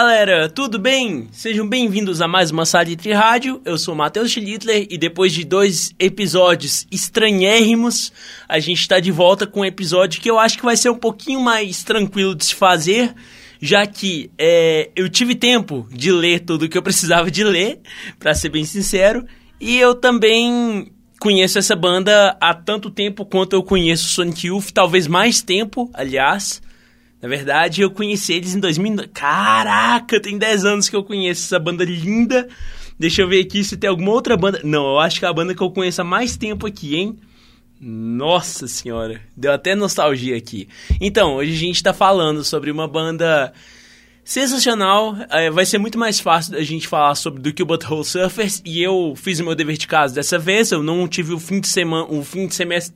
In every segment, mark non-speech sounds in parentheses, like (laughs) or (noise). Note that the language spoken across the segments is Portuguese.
Galera, tudo bem? Sejam bem-vindos a mais uma Salitre Rádio. Eu sou Matheus Schlittler e depois de dois episódios estranhérrimos, a gente está de volta com um episódio que eu acho que vai ser um pouquinho mais tranquilo de se fazer, já que é, eu tive tempo de ler tudo o que eu precisava de ler, para ser bem sincero, e eu também conheço essa banda há tanto tempo quanto eu conheço Sonic Youth, talvez mais tempo, aliás. Na verdade, eu conheci eles em 2000. Caraca, tem 10 anos que eu conheço essa banda linda. Deixa eu ver aqui se tem alguma outra banda. Não, eu acho que é a banda que eu conheço há mais tempo aqui, hein? Nossa senhora, deu até nostalgia aqui. Então, hoje a gente tá falando sobre uma banda sensacional. É, vai ser muito mais fácil a gente falar sobre do que o Butthole Surfers. E eu fiz o meu dever de casa dessa vez. Eu não tive o fim de semana, o fim de semestre.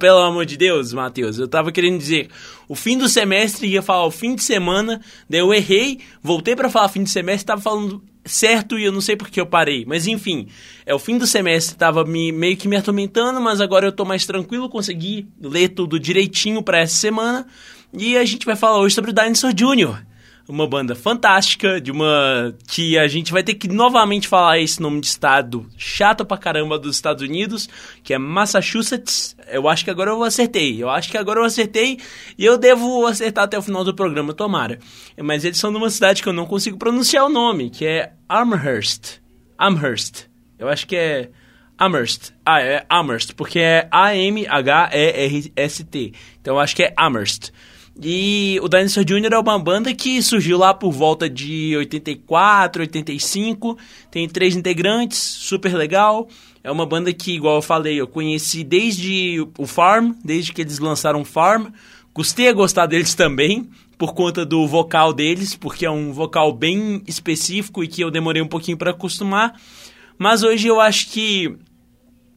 Pelo amor de Deus, Matheus. Eu tava querendo dizer o fim do semestre ia falar o fim de semana. Daí eu errei, voltei para falar fim de semestre, tava falando certo e eu não sei porque eu parei. Mas enfim, é o fim do semestre, tava me, meio que me atormentando, mas agora eu tô mais tranquilo, consegui ler tudo direitinho para essa semana. E a gente vai falar hoje sobre o Dinosaur Jr uma banda fantástica, de uma que a gente vai ter que novamente falar esse nome de estado chato pra caramba dos Estados Unidos, que é Massachusetts. Eu acho que agora eu acertei. Eu acho que agora eu acertei e eu devo acertar até o final do programa, tomara. Mas eles são de uma cidade que eu não consigo pronunciar o nome, que é Amherst. Amherst. Eu acho que é Amherst. Ah, é Amherst, porque é A-M-H-E-R-S-T. Então eu acho que é Amherst. E o Dinosaur Jr. é uma banda que surgiu lá por volta de 84, 85. Tem três integrantes, super legal. É uma banda que, igual eu falei, eu conheci desde o Farm, desde que eles lançaram o Farm. Gostei a gostar deles também, por conta do vocal deles, porque é um vocal bem específico e que eu demorei um pouquinho para acostumar. Mas hoje eu acho que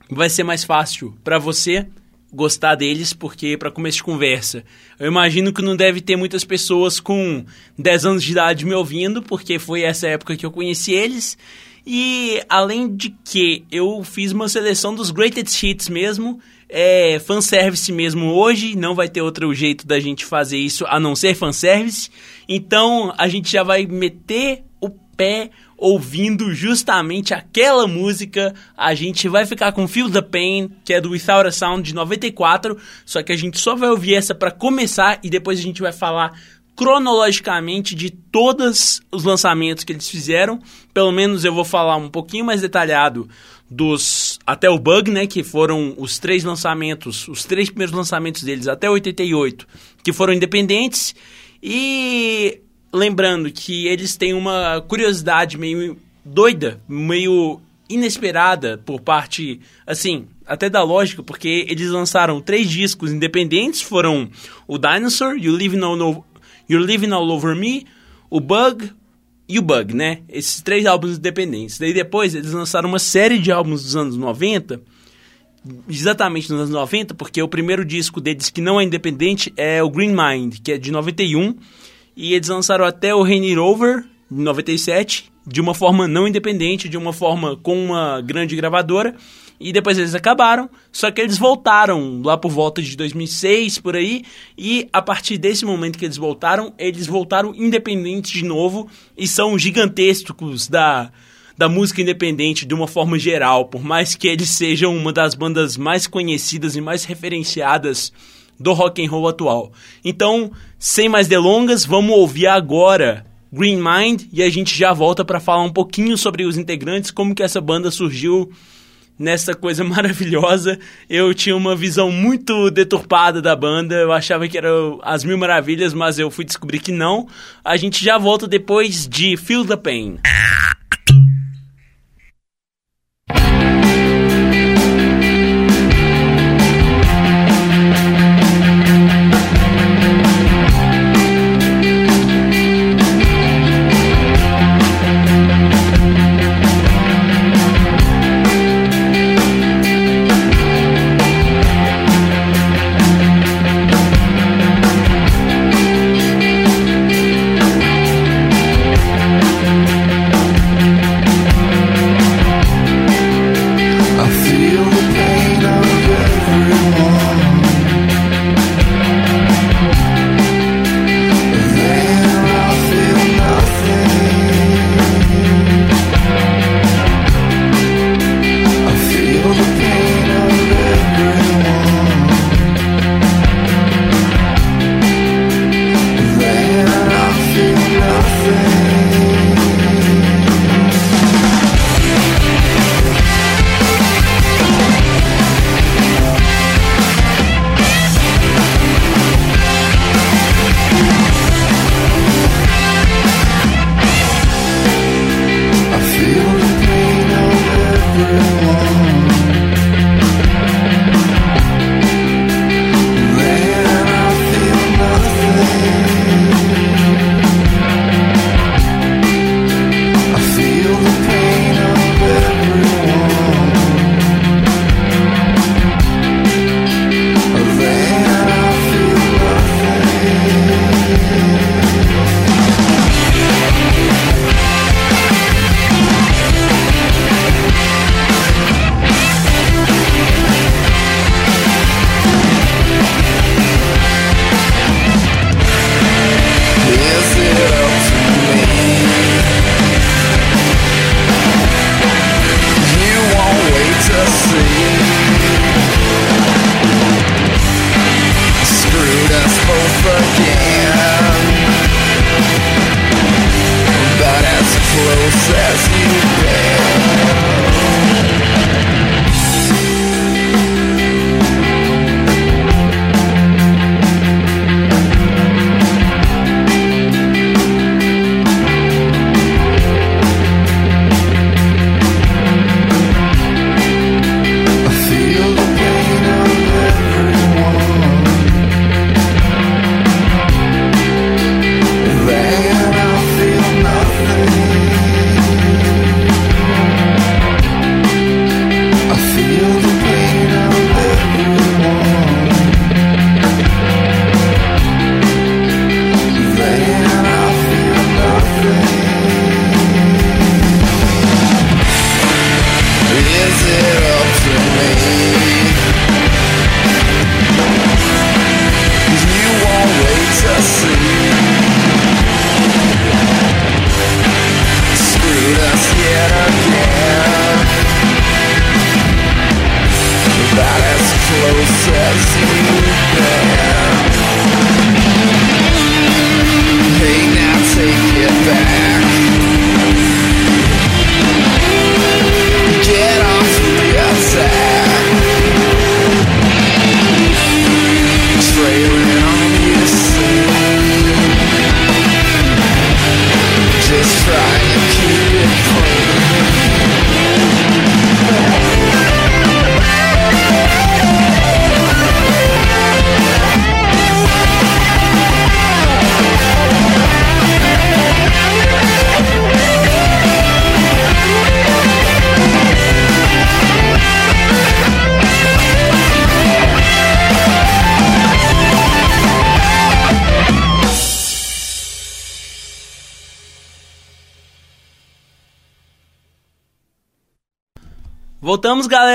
vai ser mais fácil para você gostar deles, porque para começo de conversa, eu imagino que não deve ter muitas pessoas com 10 anos de idade me ouvindo, porque foi essa época que eu conheci eles. E além de que eu fiz uma seleção dos greatest hits mesmo, é fanservice mesmo hoje, não vai ter outro jeito da gente fazer isso a não ser fanservice. Então a gente já vai meter o pé ouvindo justamente aquela música. A gente vai ficar com Feel the Pain, que é do Without a Sound de 94, só que a gente só vai ouvir essa para começar e depois a gente vai falar cronologicamente de todos os lançamentos que eles fizeram. Pelo menos eu vou falar um pouquinho mais detalhado dos até o Bug, né, que foram os três lançamentos, os três primeiros lançamentos deles até 88, que foram independentes. E lembrando que eles têm uma curiosidade meio doida, meio inesperada por parte, assim, até da lógica, porque eles lançaram três discos independentes, foram o Dinosaur, You Living All, You're Living All Over Me, o Bug e o Bug, né? Esses três álbuns independentes. Daí depois eles lançaram uma série de álbuns dos anos 90, exatamente nos anos 90, porque o primeiro disco deles que não é independente é o Green Mind, que é de 91, e eles lançaram até o Rainy Rover, em 97, de uma forma não independente, de uma forma com uma grande gravadora. E depois eles acabaram, só que eles voltaram lá por volta de 2006, por aí. E a partir desse momento que eles voltaram, eles voltaram independentes de novo e são gigantescos da, da música independente de uma forma geral, por mais que eles sejam uma das bandas mais conhecidas e mais referenciadas do rock and roll atual. Então, sem mais delongas, vamos ouvir agora Green Mind e a gente já volta para falar um pouquinho sobre os integrantes, como que essa banda surgiu nessa coisa (laughs) maravilhosa. Eu tinha uma visão muito deturpada da banda, eu achava que era as mil maravilhas, mas eu fui descobrir que não. A gente já volta depois de Feel the Pain.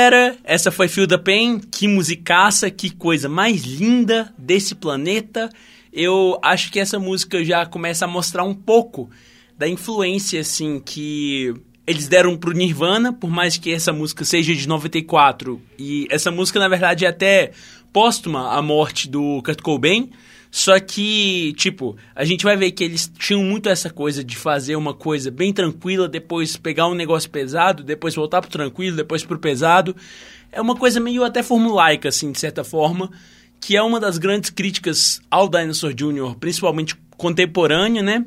Galera. Essa foi Feel the Pain. Que musicaça, que coisa mais linda desse planeta. Eu acho que essa música já começa a mostrar um pouco da influência, assim, que eles deram pro Nirvana, por mais que essa música seja de 94. E essa música, na verdade, é até póstuma à morte do Kurt Cobain. Só que, tipo, a gente vai ver que eles tinham muito essa coisa de fazer uma coisa bem tranquila, depois pegar um negócio pesado, depois voltar pro tranquilo, depois pro pesado. É uma coisa meio até formulaica, assim, de certa forma, que é uma das grandes críticas ao Dinosaur Jr., principalmente contemporânea, né?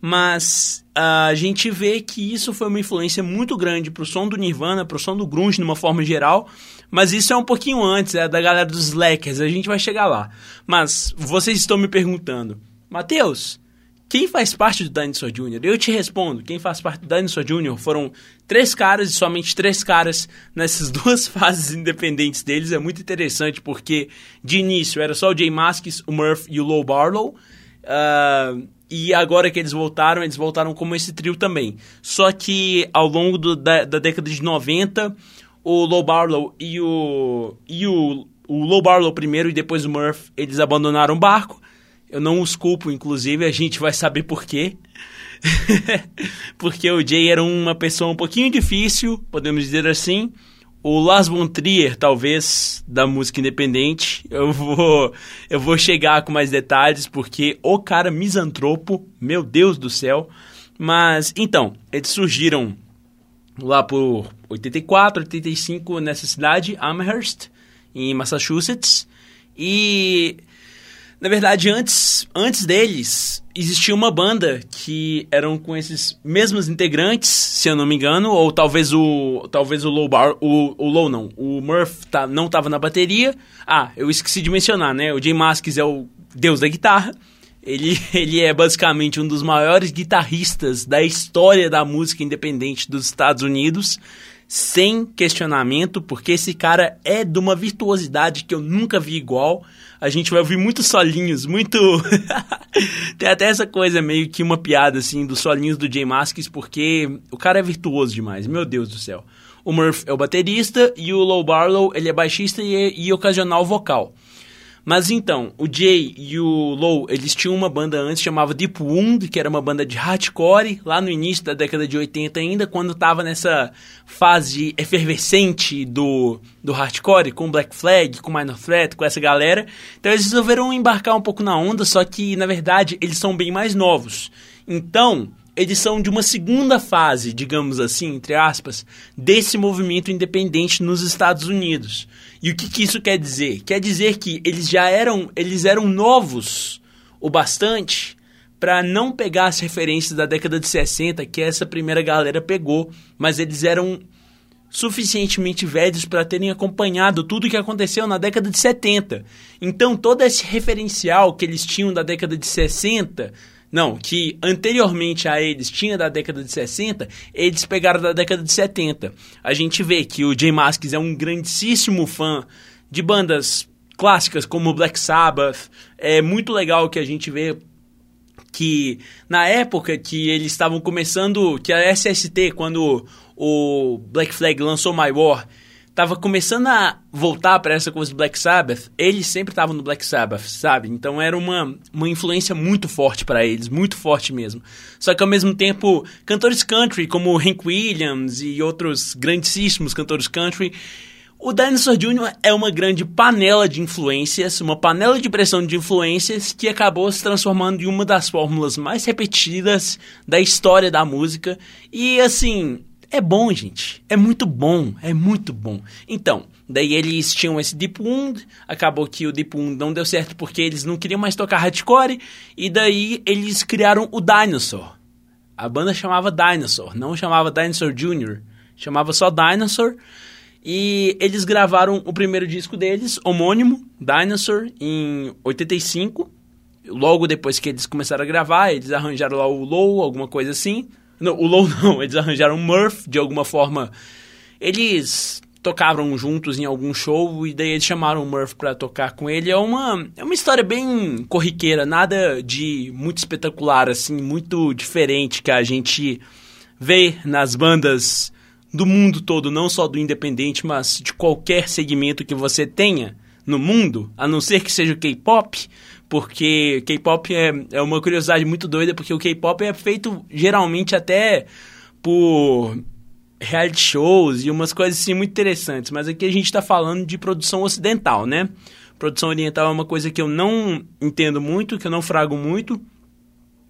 Mas a gente vê que isso foi uma influência muito grande pro som do Nirvana, pro som do grunge de uma forma geral, mas isso é um pouquinho antes, é da galera dos Slackers, a gente vai chegar lá. Mas vocês estão me perguntando, Matheus, quem faz parte do Dinosaur Jr.? Eu te respondo, quem faz parte do Dinosaur Jr. foram três caras e somente três caras nessas (laughs) duas fases independentes deles. É muito interessante porque de início era só o Jay Masks, o Murph e o Low Barlow. Uh, e agora que eles voltaram, eles voltaram como esse trio também. Só que ao longo do, da, da década de 90, o Low Barlow e o. e o. O Low Barlow primeiro e depois o Murph, eles abandonaram o barco. Eu não os culpo, inclusive, a gente vai saber por quê. (laughs) Porque o Jay era uma pessoa um pouquinho difícil, podemos dizer assim. O Lars von Trier, talvez, da música independente. Eu vou, eu vou chegar com mais detalhes, porque o cara misantropo, meu Deus do céu. Mas, então, eles surgiram lá por 84, 85 nessa cidade, Amherst, em Massachusetts. E na verdade, antes, antes deles, existia uma banda que eram com esses mesmos integrantes, se eu não me engano, ou talvez o talvez o Low Bar, o, o Low não, o Murph tá, não estava na bateria. Ah, eu esqueci de mencionar, né? O Jay Masks é o deus da guitarra. Ele, (laughs) ele é basicamente um dos maiores guitarristas da história da música independente dos Estados Unidos, sem questionamento, porque esse cara é de uma virtuosidade que eu nunca vi igual. A gente vai ouvir muitos solinhos, muito. (laughs) Tem até essa coisa meio que uma piada, assim, dos solinhos do Jay Masks, porque o cara é virtuoso demais, meu Deus do céu. O Murph é o baterista e o Low Barlow ele é baixista e, e ocasional vocal. Mas então, o Jay e o Low, eles tinham uma banda antes chamava Deep Wound, que era uma banda de hardcore, lá no início da década de 80 ainda, quando tava nessa fase efervescente do, do hardcore, com Black Flag, com Minor Threat, com essa galera. Então eles resolveram embarcar um pouco na onda, só que, na verdade, eles são bem mais novos. Então, são de uma segunda fase, digamos assim, entre aspas, desse movimento independente nos Estados Unidos. E o que, que isso quer dizer? Quer dizer que eles já eram, eles eram novos o bastante para não pegar as referências da década de 60 que essa primeira galera pegou, mas eles eram suficientemente velhos para terem acompanhado tudo o que aconteceu na década de 70. Então, todo esse referencial que eles tinham da década de 60 não, que anteriormente a eles tinha da década de 60, eles pegaram da década de 70. A gente vê que o Jay Masks é um grandíssimo fã de bandas clássicas como Black Sabbath. É muito legal que a gente vê que na época que eles estavam começando, que a SST, quando o Black Flag lançou My War, tava começando a voltar para essa coisa do Black Sabbath, eles sempre estavam no Black Sabbath, sabe? Então era uma, uma influência muito forte para eles, muito forte mesmo. Só que ao mesmo tempo, cantores country como Hank Williams e outros grandíssimos cantores country, o Dinosaur Jr. é uma grande panela de influências, uma panela de pressão de influências que acabou se transformando em uma das fórmulas mais repetidas da história da música. E assim, é bom, gente. É muito bom. É muito bom. Então, daí eles tinham esse Deep Wound. Acabou que o Deep Wound não deu certo porque eles não queriam mais tocar hardcore. E daí eles criaram o Dinosaur. A banda chamava Dinosaur, não chamava Dinosaur Jr., chamava só Dinosaur. E eles gravaram o primeiro disco deles, homônimo, Dinosaur, em 85. Logo depois que eles começaram a gravar, eles arranjaram lá o Low, alguma coisa assim. Não, o Low não, (laughs) eles arranjaram o Murph de alguma forma. Eles tocavam juntos em algum show e daí eles chamaram o Murph para tocar com ele. É uma, é uma história bem corriqueira, nada de muito espetacular, assim, muito diferente que a gente vê nas bandas do mundo todo, não só do independente, mas de qualquer segmento que você tenha no mundo, a não ser que seja o K-pop, porque K-pop é, é uma curiosidade muito doida, porque o K-pop é feito geralmente até por reality shows e umas coisas assim muito interessantes, mas aqui a gente está falando de produção ocidental, né? Produção oriental é uma coisa que eu não entendo muito, que eu não frago muito,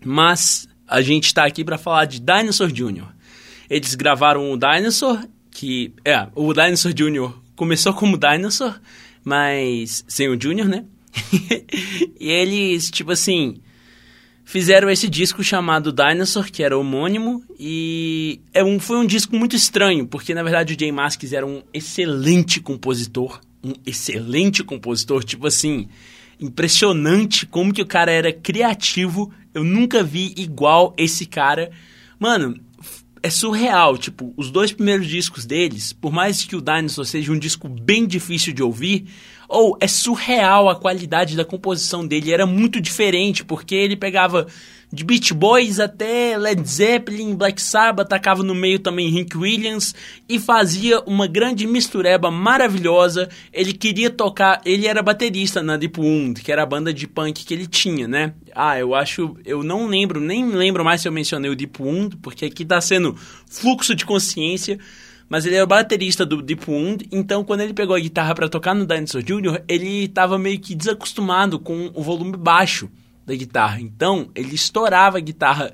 mas a gente está aqui para falar de Dinosaur Jr. Eles gravaram o Dinosaur, que é, o Dinosaur Jr. começou como Dinosaur, mas sem o Jr., né? (laughs) e eles, tipo assim, fizeram esse disco chamado Dinosaur, que era homônimo, e é um, foi um disco muito estranho, porque na verdade o Jay Masks era um excelente compositor, um excelente compositor, tipo assim, impressionante como que o cara era criativo, eu nunca vi igual esse cara. Mano, é surreal, tipo, os dois primeiros discos deles, por mais que o Dinosaur seja um disco bem difícil de ouvir, ou é surreal a qualidade da composição dele, era muito diferente, porque ele pegava de Beach Boys até Led Zeppelin, Black Sabbath, atacava no meio também Hank Williams e fazia uma grande mistureba maravilhosa. Ele queria tocar, ele era baterista na Deep Wound, que era a banda de punk que ele tinha, né? Ah, eu acho, eu não lembro, nem lembro mais se eu mencionei o Deep Wound, porque aqui tá sendo fluxo de consciência mas ele era o baterista do Deep Wound, então quando ele pegou a guitarra para tocar no Dinosaur Jr., ele estava meio que desacostumado com o volume baixo da guitarra. Então, ele estourava a guitarra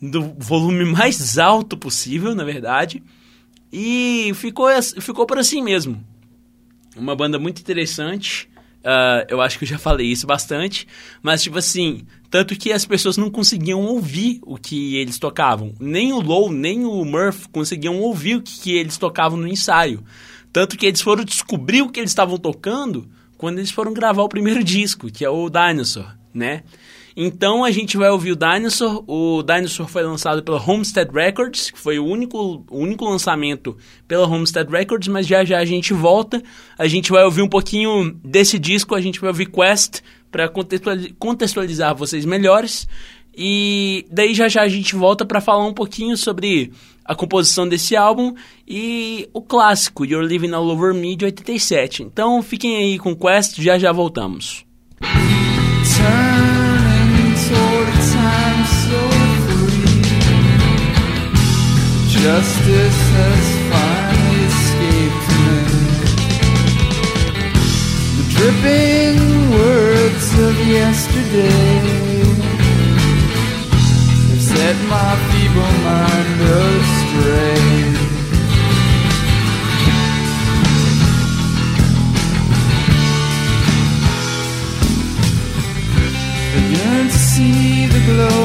do volume mais alto possível, na verdade, e ficou, ficou por assim mesmo. Uma banda muito interessante. Uh, eu acho que eu já falei isso bastante, mas tipo assim, tanto que as pessoas não conseguiam ouvir o que eles tocavam. Nem o Low, nem o Murph conseguiam ouvir o que, que eles tocavam no ensaio. Tanto que eles foram descobrir o que eles estavam tocando quando eles foram gravar o primeiro disco, que é o Dinosaur, né? Então a gente vai ouvir o Dinosaur. O Dinosaur foi lançado pela Homestead Records, que foi o único, o único lançamento pela Homestead Records, mas já já a gente volta. A gente vai ouvir um pouquinho desse disco, a gente vai ouvir Quest para contextualizar vocês melhores. E daí já já a gente volta para falar um pouquinho sobre a composição desse álbum e o clássico You're Living All Over Me de 87. Então fiquem aí com Quest, já já voltamos. Justice has finally escaped me. The dripping words of yesterday have set my feeble mind astray. I to see the glow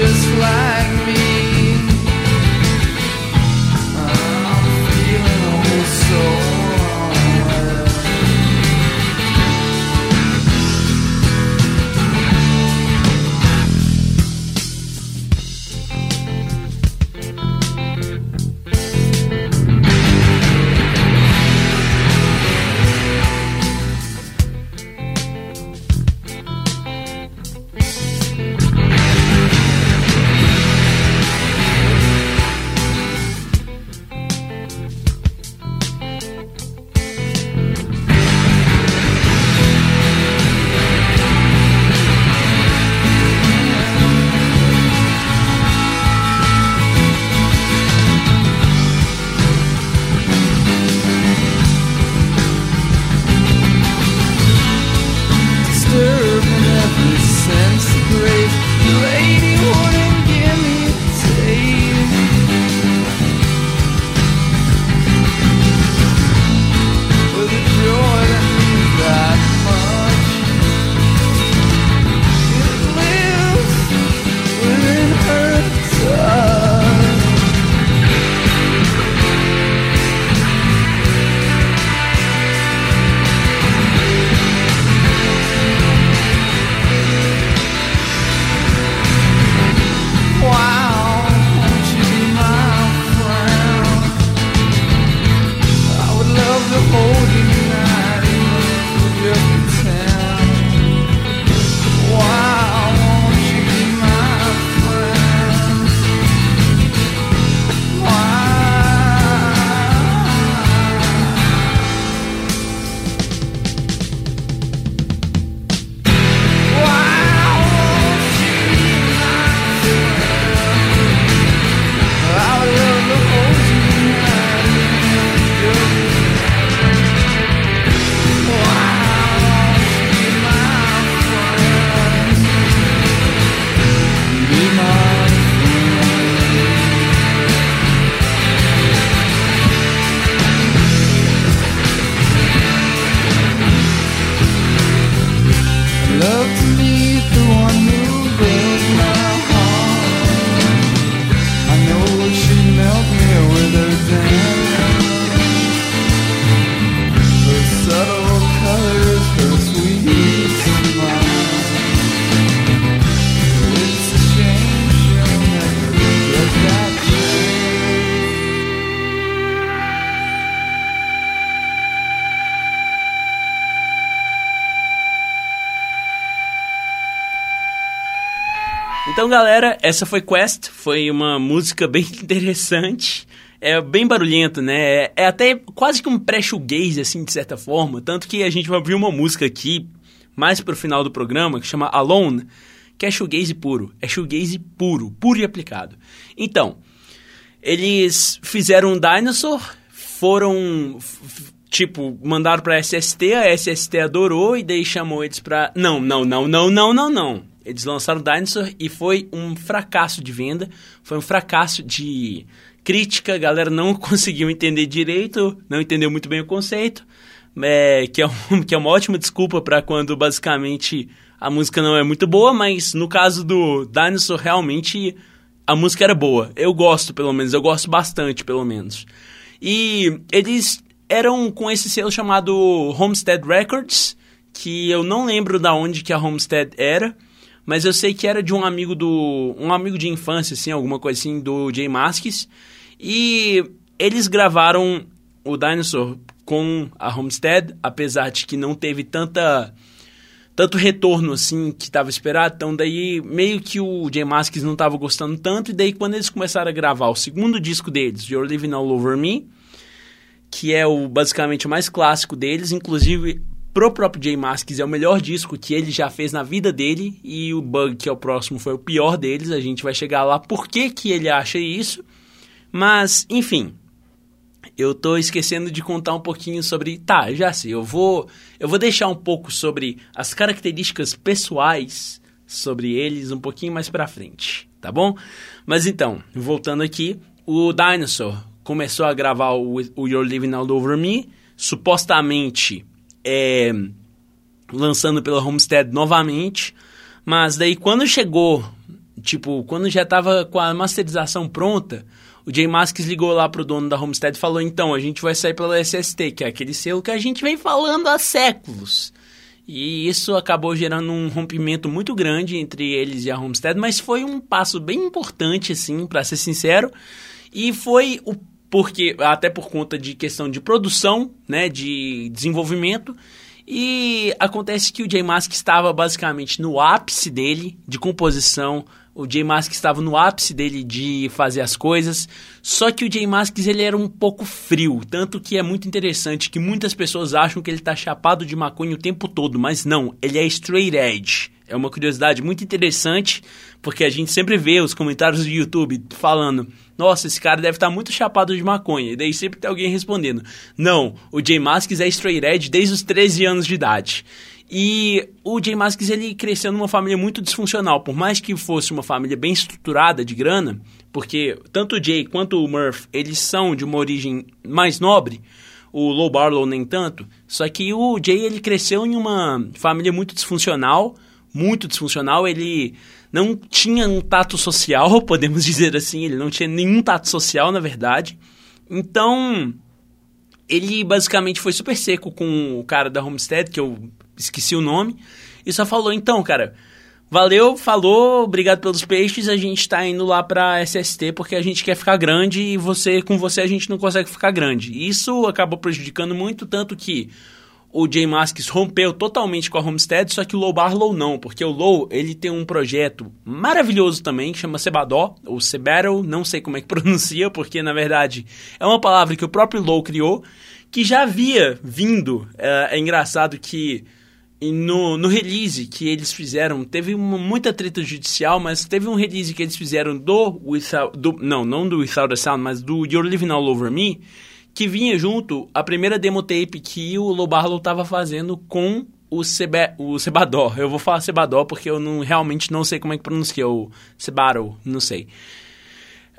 just like galera, essa foi Quest. Foi uma música bem (laughs) interessante. É bem barulhento, né? É, até quase que um pré-shoegaze, assim, de certa forma. Tanto que a gente vai ouvir uma música aqui, mais pro final do programa, que chama Alone, que é shoegaze puro. É shoegaze puro, puro e aplicado. Então, eles fizeram um Dinosaur, foram tipo, mandaram pra SST, a SST adorou e daí chamou eles pra. Não, não, não, não, não, não, não. Eles lançaram Dinosaur e foi um fracasso de venda, foi um fracasso de crítica, a galera não (laughs) conseguiu entender direito, não entendeu muito bem o conceito, é, que, é um, (laughs) que é uma ótima desculpa para quando basicamente a música não é muito boa, mas no caso do Dinosaur realmente a música era boa. Eu gosto, pelo menos, eu gosto bastante, pelo menos. E eles eram com esse selo chamado Homestead Records, que eu não lembro da onde que a Homestead era, mas eu sei que era de um amigo do. um amigo de infância, assim, alguma coisa assim, do Jay Masks. E eles gravaram o Dinosaur com a Homestead, apesar de que não teve tanta tanto retorno assim que estava esperado. Então daí meio que o Jay Masks não estava gostando tanto e daí quando eles começaram a gravar o segundo disco deles, You're Living All Over Me, que é o basicamente o mais clássico deles, inclusive pro próprio Jay Masks é o melhor disco que ele já fez na vida dele e o Bug, que é o próximo, foi o pior deles. A gente vai chegar lá por que, que ele acha isso. Mas, enfim, eu tô esquecendo de contar um pouquinho sobre. Tá, já sei, eu vou, eu vou deixar um pouco sobre as características pessoais sobre eles um pouquinho mais pra frente, tá bom? Mas então, voltando aqui, o Dinosaur começou a gravar o, o You're Living All Over Me, supostamente é, lançando pela Homestead novamente. Mas daí quando chegou, tipo, quando já estava com a masterização pronta, o Jay Masks ligou lá pro dono da Homestead e falou: então, a gente vai sair pela SST, que é aquele selo que a gente vem falando há séculos. E isso acabou gerando um rompimento muito grande entre eles e a Homestead, mas foi um passo bem importante, assim, para ser sincero. E foi o porque até por conta de questão de produção, né, de desenvolvimento. E acontece que o J Mask estava basicamente no ápice dele de composição, o J Mask estava no ápice dele de fazer as coisas, só que o J Masks ele era um pouco frio, tanto que é muito interessante que muitas pessoas acham que ele está chapado de maconha o tempo todo, mas não, ele é straight edge. É uma curiosidade muito interessante, porque a gente sempre vê os comentários do YouTube falando: Nossa, esse cara deve estar muito chapado de maconha. E daí sempre tem alguém respondendo: Não, o Jay Masks é straight edge desde os 13 anos de idade. E o Jay Masks ele cresceu numa família muito disfuncional, por mais que fosse uma família bem estruturada de grana, porque tanto o Jay quanto o Murph, eles são de uma origem mais nobre, o Low Barlow nem tanto, só que o Jay ele cresceu em uma família muito disfuncional, muito disfuncional, ele não tinha um tato social, (laughs) podemos dizer assim, ele não tinha nenhum tato social, na verdade. Então, ele basicamente foi super seco com o cara da Homestead, que eu esqueci o nome, e só falou: então, cara, valeu, falou, obrigado pelos peixes, a gente tá indo lá pra SST porque a gente quer ficar grande e você com você a gente não consegue ficar grande. Isso acabou prejudicando muito, tanto que o Jay Masks rompeu totalmente com a Homestead, só que o Low Barlow não, porque o Low ele tem um projeto maravilhoso também, que chama Sebadó, ou Sebattle, não sei como é que (laughs) pronuncia, porque na verdade é uma palavra que o próprio Low criou, que já havia vindo, é, é engraçado que no, no release que eles fizeram, teve uma, muita treta judicial, mas teve um release que eles fizeram do, without, do não, não do Without a Sound, mas do You're Living All Over Me, que vinha junto a primeira demo tape que o Lobarlo estava fazendo com o, Sebe, o Sebador. Eu vou falar Sebador porque eu não, realmente não sei como é que pronuncia o Sebaro, não sei.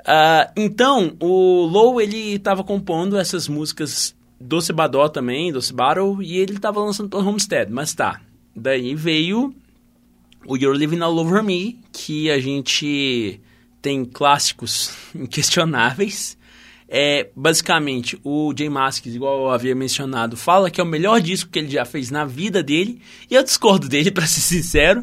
Uh, então, o Low, ele estava compondo essas músicas do Sebador também, do Sebaro, e ele estava lançando pelo Homestead, mas tá. Daí veio o You're Living All Over Me, que a gente tem clássicos (laughs) inquestionáveis. É, basicamente, o Jay Masks, igual eu havia mencionado, fala que é o melhor disco que ele já fez na vida dele, e eu discordo dele, (laughs) para ser sincero,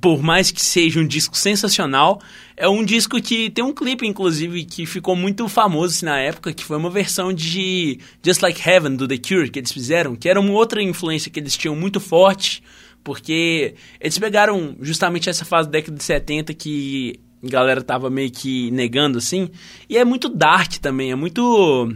por mais que seja um disco sensacional, é um disco que tem um clipe, inclusive, que ficou muito famoso assim, na época, que foi uma versão de Just Like Heaven, do The Cure, que eles fizeram, que era uma outra influência que eles tinham muito forte, porque eles pegaram justamente essa fase da década de 70 que galera tava meio que negando, assim, e é muito dark também, é muito...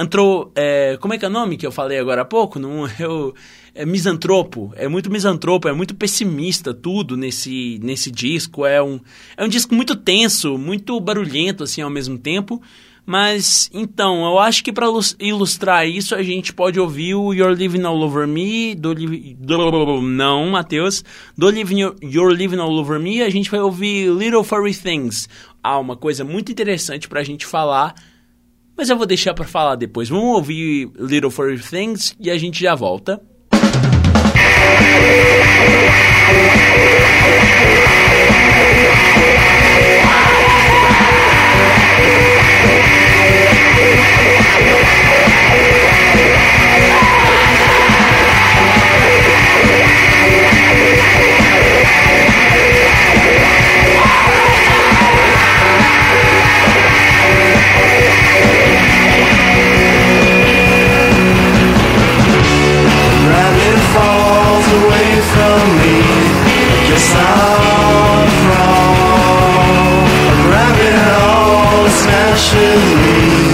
Antro, é, como é que é o nome que eu falei agora há pouco? Não, (laughs) eu é misantropo, é muito misantropo, é muito pessimista tudo nesse, nesse disco. É um, é um disco muito tenso, muito barulhento assim ao mesmo tempo. Mas então, eu acho que para ilustrar isso a gente pode ouvir o You're Living All Over Me do, do não, Matheus, do Living, You're Living All Over Me, a gente vai ouvir Little Furry Things. Ah, uma coisa muito interessante para a gente falar, mas eu vou deixar para falar depois. Vamos ouvir Little Furry Things e a gente já volta. away from me. Yes, I'll crawl. A rabbit hole smashes me.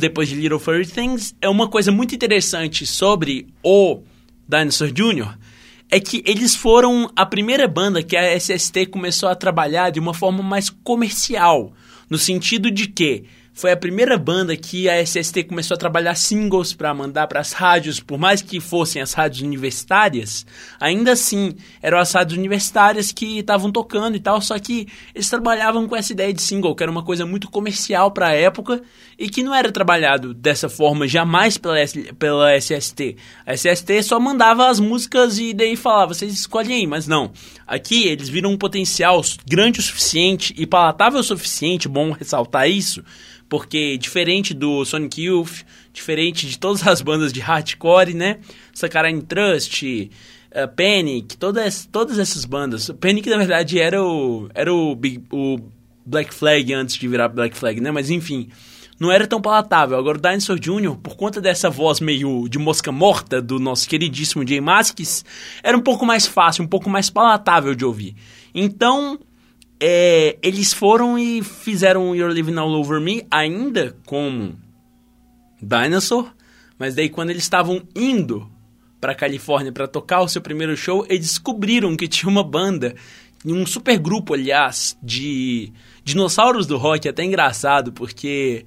Depois de Little Furry Things. É uma coisa muito interessante sobre o Dinosaur Jr. é que eles foram a primeira banda que a SST começou a trabalhar de uma forma mais comercial, no sentido de que foi a primeira banda que a SST começou a trabalhar singles para mandar para as rádios, por mais que fossem as rádios universitárias, ainda assim eram as rádios universitárias que estavam tocando e tal, só que eles trabalhavam com essa ideia de single, que era uma coisa muito comercial para a época e que não era trabalhado dessa forma jamais pela, pela SST. A SST só mandava as músicas e daí falava, vocês escolhem aí, mas não. Aqui eles viram um potencial grande o suficiente e palatável o suficiente, bom ressaltar isso, porque diferente do Sonic Youth, diferente de todas as bandas de hardcore, né? Saccharine Trust, uh, Panic, todas, todas essas bandas. Panic, na verdade, era o, era o, Big, o Black Flag antes de virar Black Flag, né? Mas enfim, não era tão palatável. Agora o Dinosaur Jr., por conta dessa voz meio de mosca morta do nosso queridíssimo Jay Masks, era um pouco mais fácil, um pouco mais palatável de ouvir. Então, é, eles foram e fizeram You're Living All Over Me ainda como Dinosaur, mas daí quando eles estavam indo para Califórnia para tocar o seu primeiro show, eles descobriram que tinha uma banda, um super grupo, aliás, de dinossauros do rock, até engraçado, porque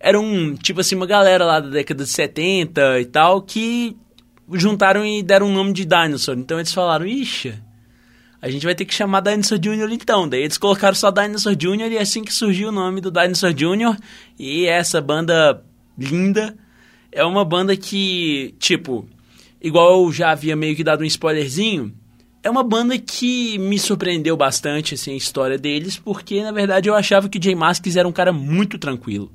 era um, tipo assim, uma galera lá da década de 70 e tal, que juntaram e deram o nome de Dinosaur. Então eles falaram, ixi, a gente vai ter que chamar Dinosaur Jr. então. Daí eles colocaram só Dinosaur Jr. e é assim que surgiu o nome do Dinosaur Jr. E essa banda linda é uma banda que, tipo, igual eu já havia meio que dado um spoilerzinho, é uma banda que me surpreendeu bastante, assim, a história deles, porque, na verdade, eu achava que o Jay Masks era um cara muito tranquilo.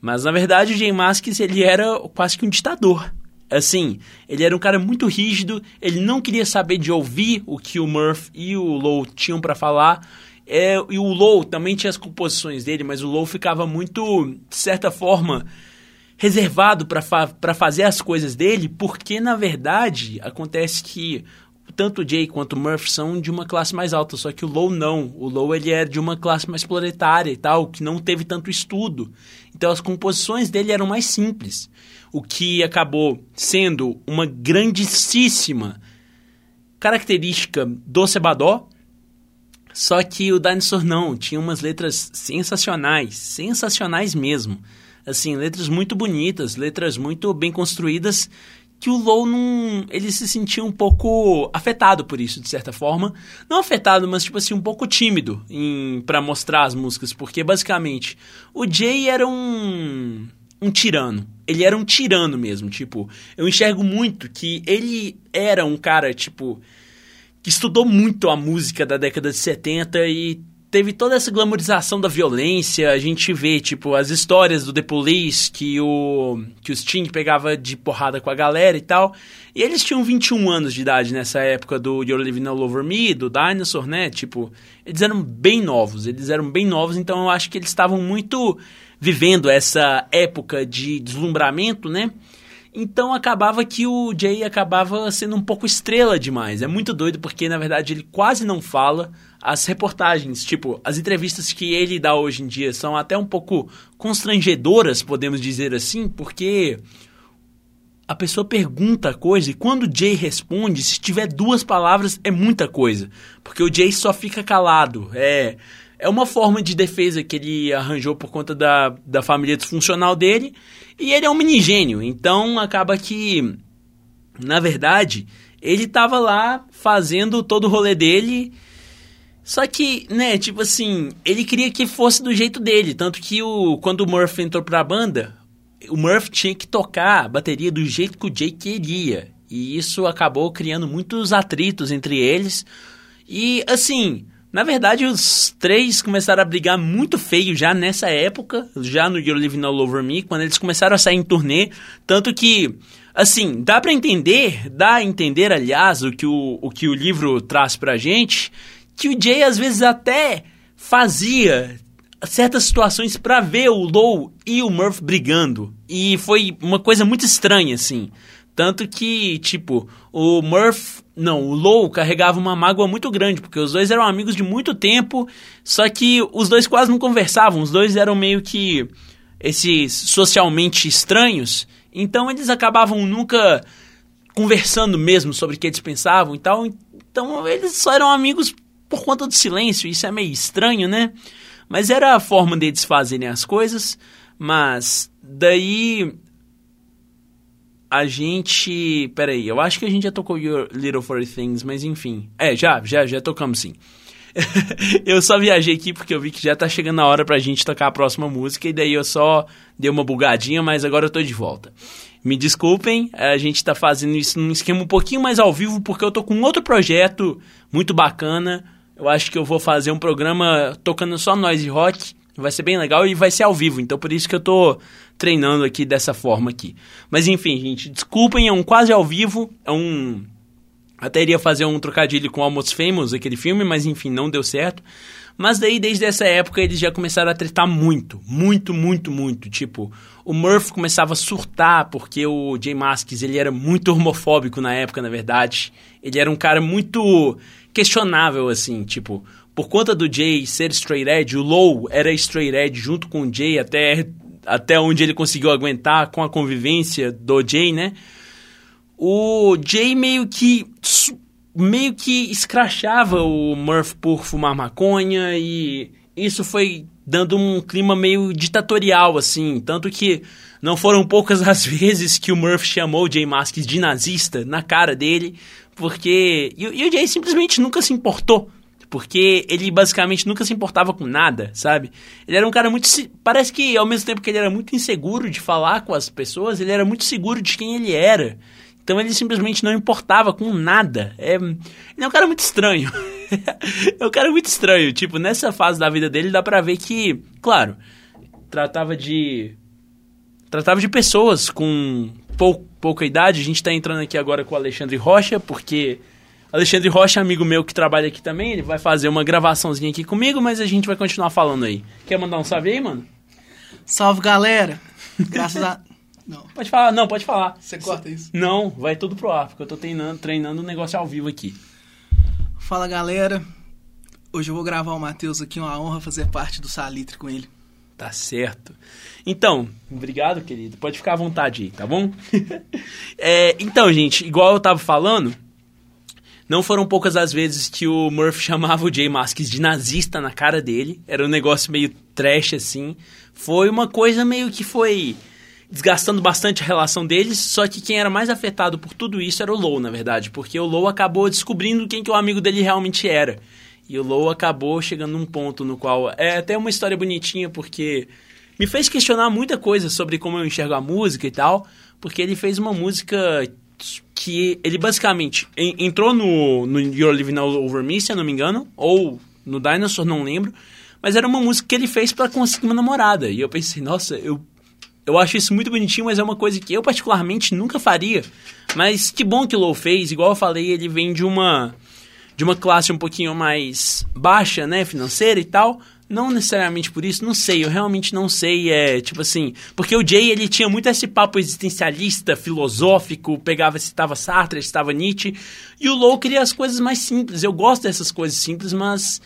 Mas, na verdade, o Jay Masks, ele era quase que um ditador. Assim, ele era um cara muito rígido, ele não queria saber de ouvir o que o Murph e o Low tinham para falar. É, e o Low também tinha as composições dele, mas o Low ficava muito, de certa forma, reservado para fa fazer as coisas dele, porque na verdade acontece que tanto o Jay quanto o Murph são de uma classe mais alta, só que o Low não. O Low ele é de uma classe mais proletária e tal, que não teve tanto estudo. Então as composições dele eram mais simples o que acabou sendo uma grandíssima característica do Sebadó. Só que o Dinosaur não, tinha umas letras sensacionais, sensacionais mesmo. Assim, letras muito bonitas, letras muito bem construídas, que o Low não. Ele se sentia um pouco afetado por isso, de certa forma. Não afetado, mas tipo assim, um pouco tímido para mostrar as músicas, porque basicamente o Jay era um um tirano. Ele era um tirano mesmo, tipo, eu enxergo muito que ele era um cara, tipo, que estudou muito a música da década de 70 e teve toda essa glamorização da violência. A gente vê, tipo, as histórias do The Police, que o, que o Sting pegava de porrada com a galera e tal. E eles tinham 21 anos de idade nessa época do You're Living All Over Me, do Dinosaur, né? Tipo, eles eram bem novos, eles eram bem novos, então eu acho que eles estavam muito vivendo essa época de deslumbramento, né? Então acabava que o Jay acabava sendo um pouco estrela demais. É muito doido porque na verdade ele quase não fala. As reportagens, tipo, as entrevistas que ele dá hoje em dia são até um pouco constrangedoras, podemos dizer assim, porque a pessoa pergunta a coisa e quando o Jay responde, se tiver duas palavras é muita coisa, porque o Jay só fica calado. É, é uma forma de defesa que ele arranjou por conta da, da família disfuncional dele. E ele é um mini gênio. Então acaba que, na verdade, ele estava lá fazendo todo o rolê dele. Só que, né, tipo assim, ele queria que fosse do jeito dele. Tanto que o, quando o Murphy entrou pra banda, o Murphy tinha que tocar a bateria do jeito que o Jay queria. E isso acabou criando muitos atritos entre eles. E, assim, na verdade, os três começaram a brigar muito feio já nessa época, já no You're Living All Over Me, quando eles começaram a sair em turnê. Tanto que, assim, dá para entender, dá a entender, aliás, o que o, o que o livro traz pra gente, que o Jay às vezes até fazia certas situações para ver o Low e o Murph brigando. E foi uma coisa muito estranha, assim. Tanto que, tipo, o Murph. Não, o Low carregava uma mágoa muito grande, porque os dois eram amigos de muito tempo, só que os dois quase não conversavam, os dois eram meio que esses socialmente estranhos, então eles acabavam nunca conversando mesmo sobre o que eles pensavam e tal. Então eles só eram amigos por conta do silêncio, isso é meio estranho, né? Mas era a forma deles fazerem as coisas. Mas daí a gente. Peraí, eu acho que a gente já tocou Your Little For Things, mas enfim. É, já, já, já tocamos sim. (laughs) eu só viajei aqui porque eu vi que já tá chegando a hora pra gente tocar a próxima música e daí eu só dei uma bugadinha, mas agora eu tô de volta. Me desculpem, a gente tá fazendo isso num esquema um pouquinho mais ao vivo porque eu tô com outro projeto muito bacana. Eu acho que eu vou fazer um programa tocando só noise rock. Vai ser bem legal e vai ser ao vivo, então por isso que eu tô treinando aqui dessa forma aqui. Mas enfim, gente, desculpem, é um quase ao vivo, é um até iria fazer um trocadilho com Almost Famous, aquele filme, mas enfim, não deu certo. Mas daí, desde essa época, eles já começaram a tretar muito. Muito, muito, muito. Tipo, o Murph começava a surtar, porque o Jay Masks, ele era muito homofóbico na época, na verdade. Ele era um cara muito questionável, assim, tipo... Por conta do Jay ser straight edge, o Low era straight edge junto com o Jay até, até onde ele conseguiu aguentar com a convivência do Jay, né? o Jay meio que meio que escrachava o Murph por fumar maconha e isso foi dando um clima meio ditatorial assim, tanto que não foram poucas (laughs) as vezes que o Murph chamou o Jay Masks de nazista na cara dele, porque e, e o Jay simplesmente nunca se importou porque ele basicamente nunca se importava com nada, sabe? Ele era um cara muito. Parece que ao mesmo tempo que ele era muito inseguro de falar com as pessoas, ele era muito seguro de quem ele era. Então ele simplesmente não importava com nada. É, ele é um cara muito estranho. (laughs) é um cara muito estranho. Tipo, nessa fase da vida dele dá pra ver que, claro, tratava de. Tratava de pessoas com pou, pouca idade. A gente tá entrando aqui agora com o Alexandre Rocha, porque. Alexandre Rocha, amigo meu que trabalha aqui também, ele vai fazer uma gravaçãozinha aqui comigo, mas a gente vai continuar falando aí. Quer mandar um salve aí, mano? Salve, galera! Graças a. (laughs) Não. Pode falar, não, pode falar. Você corta isso? Não, vai tudo pro ar, porque eu tô treinando, treinando um negócio ao vivo aqui. Fala galera, hoje eu vou gravar o Matheus aqui, uma honra fazer parte do Salitre com ele. Tá certo. Então, obrigado, querido. Pode ficar à vontade aí, tá bom? (laughs) é, então, gente, igual eu tava falando, não foram poucas as vezes que o Murphy (laughs) chamava o Jay Masks de nazista na cara dele. Era um negócio meio trash, assim. Foi uma coisa meio que foi desgastando bastante a relação deles, só que quem era mais afetado por tudo isso era o Low, na verdade, porque o Low acabou descobrindo quem que o amigo dele realmente era. E o Low acabou chegando num ponto no qual é até uma história bonitinha, porque me fez questionar muita coisa sobre como eu enxergo a música e tal, porque ele fez uma música que ele basicamente entrou no, no You're Living All Over Me, se eu não me engano, ou no Dinosaur, não lembro, mas era uma música que ele fez para conseguir uma namorada. E eu pensei, nossa, eu eu acho isso muito bonitinho, mas é uma coisa que eu particularmente nunca faria. Mas que bom que o Low fez. Igual eu falei, ele vem de uma de uma classe um pouquinho mais baixa, né, financeira e tal. Não necessariamente por isso, não sei, eu realmente não sei, é, tipo assim, porque o Jay, ele tinha muito esse papo existencialista, filosófico, pegava, citava Sartre, citava Nietzsche, e o Low queria as coisas mais simples, eu gosto dessas coisas simples, mas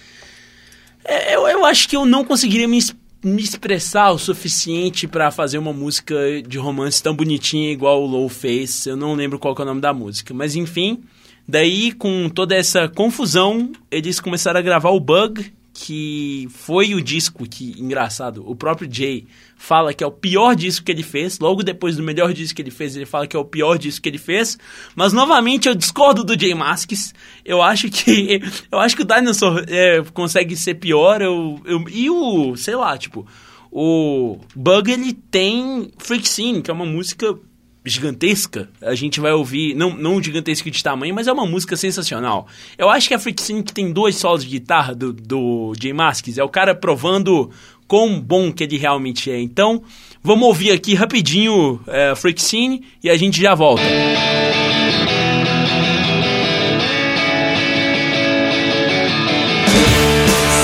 é, eu, eu acho que eu não conseguiria me me expressar o suficiente para fazer uma música de romance tão bonitinha igual o Low fez. Eu não lembro qual é o nome da música, mas enfim. Daí, com toda essa confusão, eles começaram a gravar o Bug, que foi o disco que, engraçado, o próprio Jay fala que é o pior disco que ele fez. Logo depois do melhor disco que ele fez, ele fala que é o pior disco que ele fez. Mas novamente eu discordo do Jay Masks. Eu acho que (laughs) eu acho que o Dinosaur é, consegue ser pior. Eu, eu, e o, sei lá, tipo, o Bug ele tem Freak Scene, que é uma música gigantesca. A gente vai ouvir, não, não gigantesca de tamanho, mas é uma música sensacional. Eu acho que a Scene que tem dois solos de guitarra do, do Jay Masks é o cara provando quão bom que ele realmente é. Então, vamos ouvir aqui rapidinho é, Scene e a gente já volta.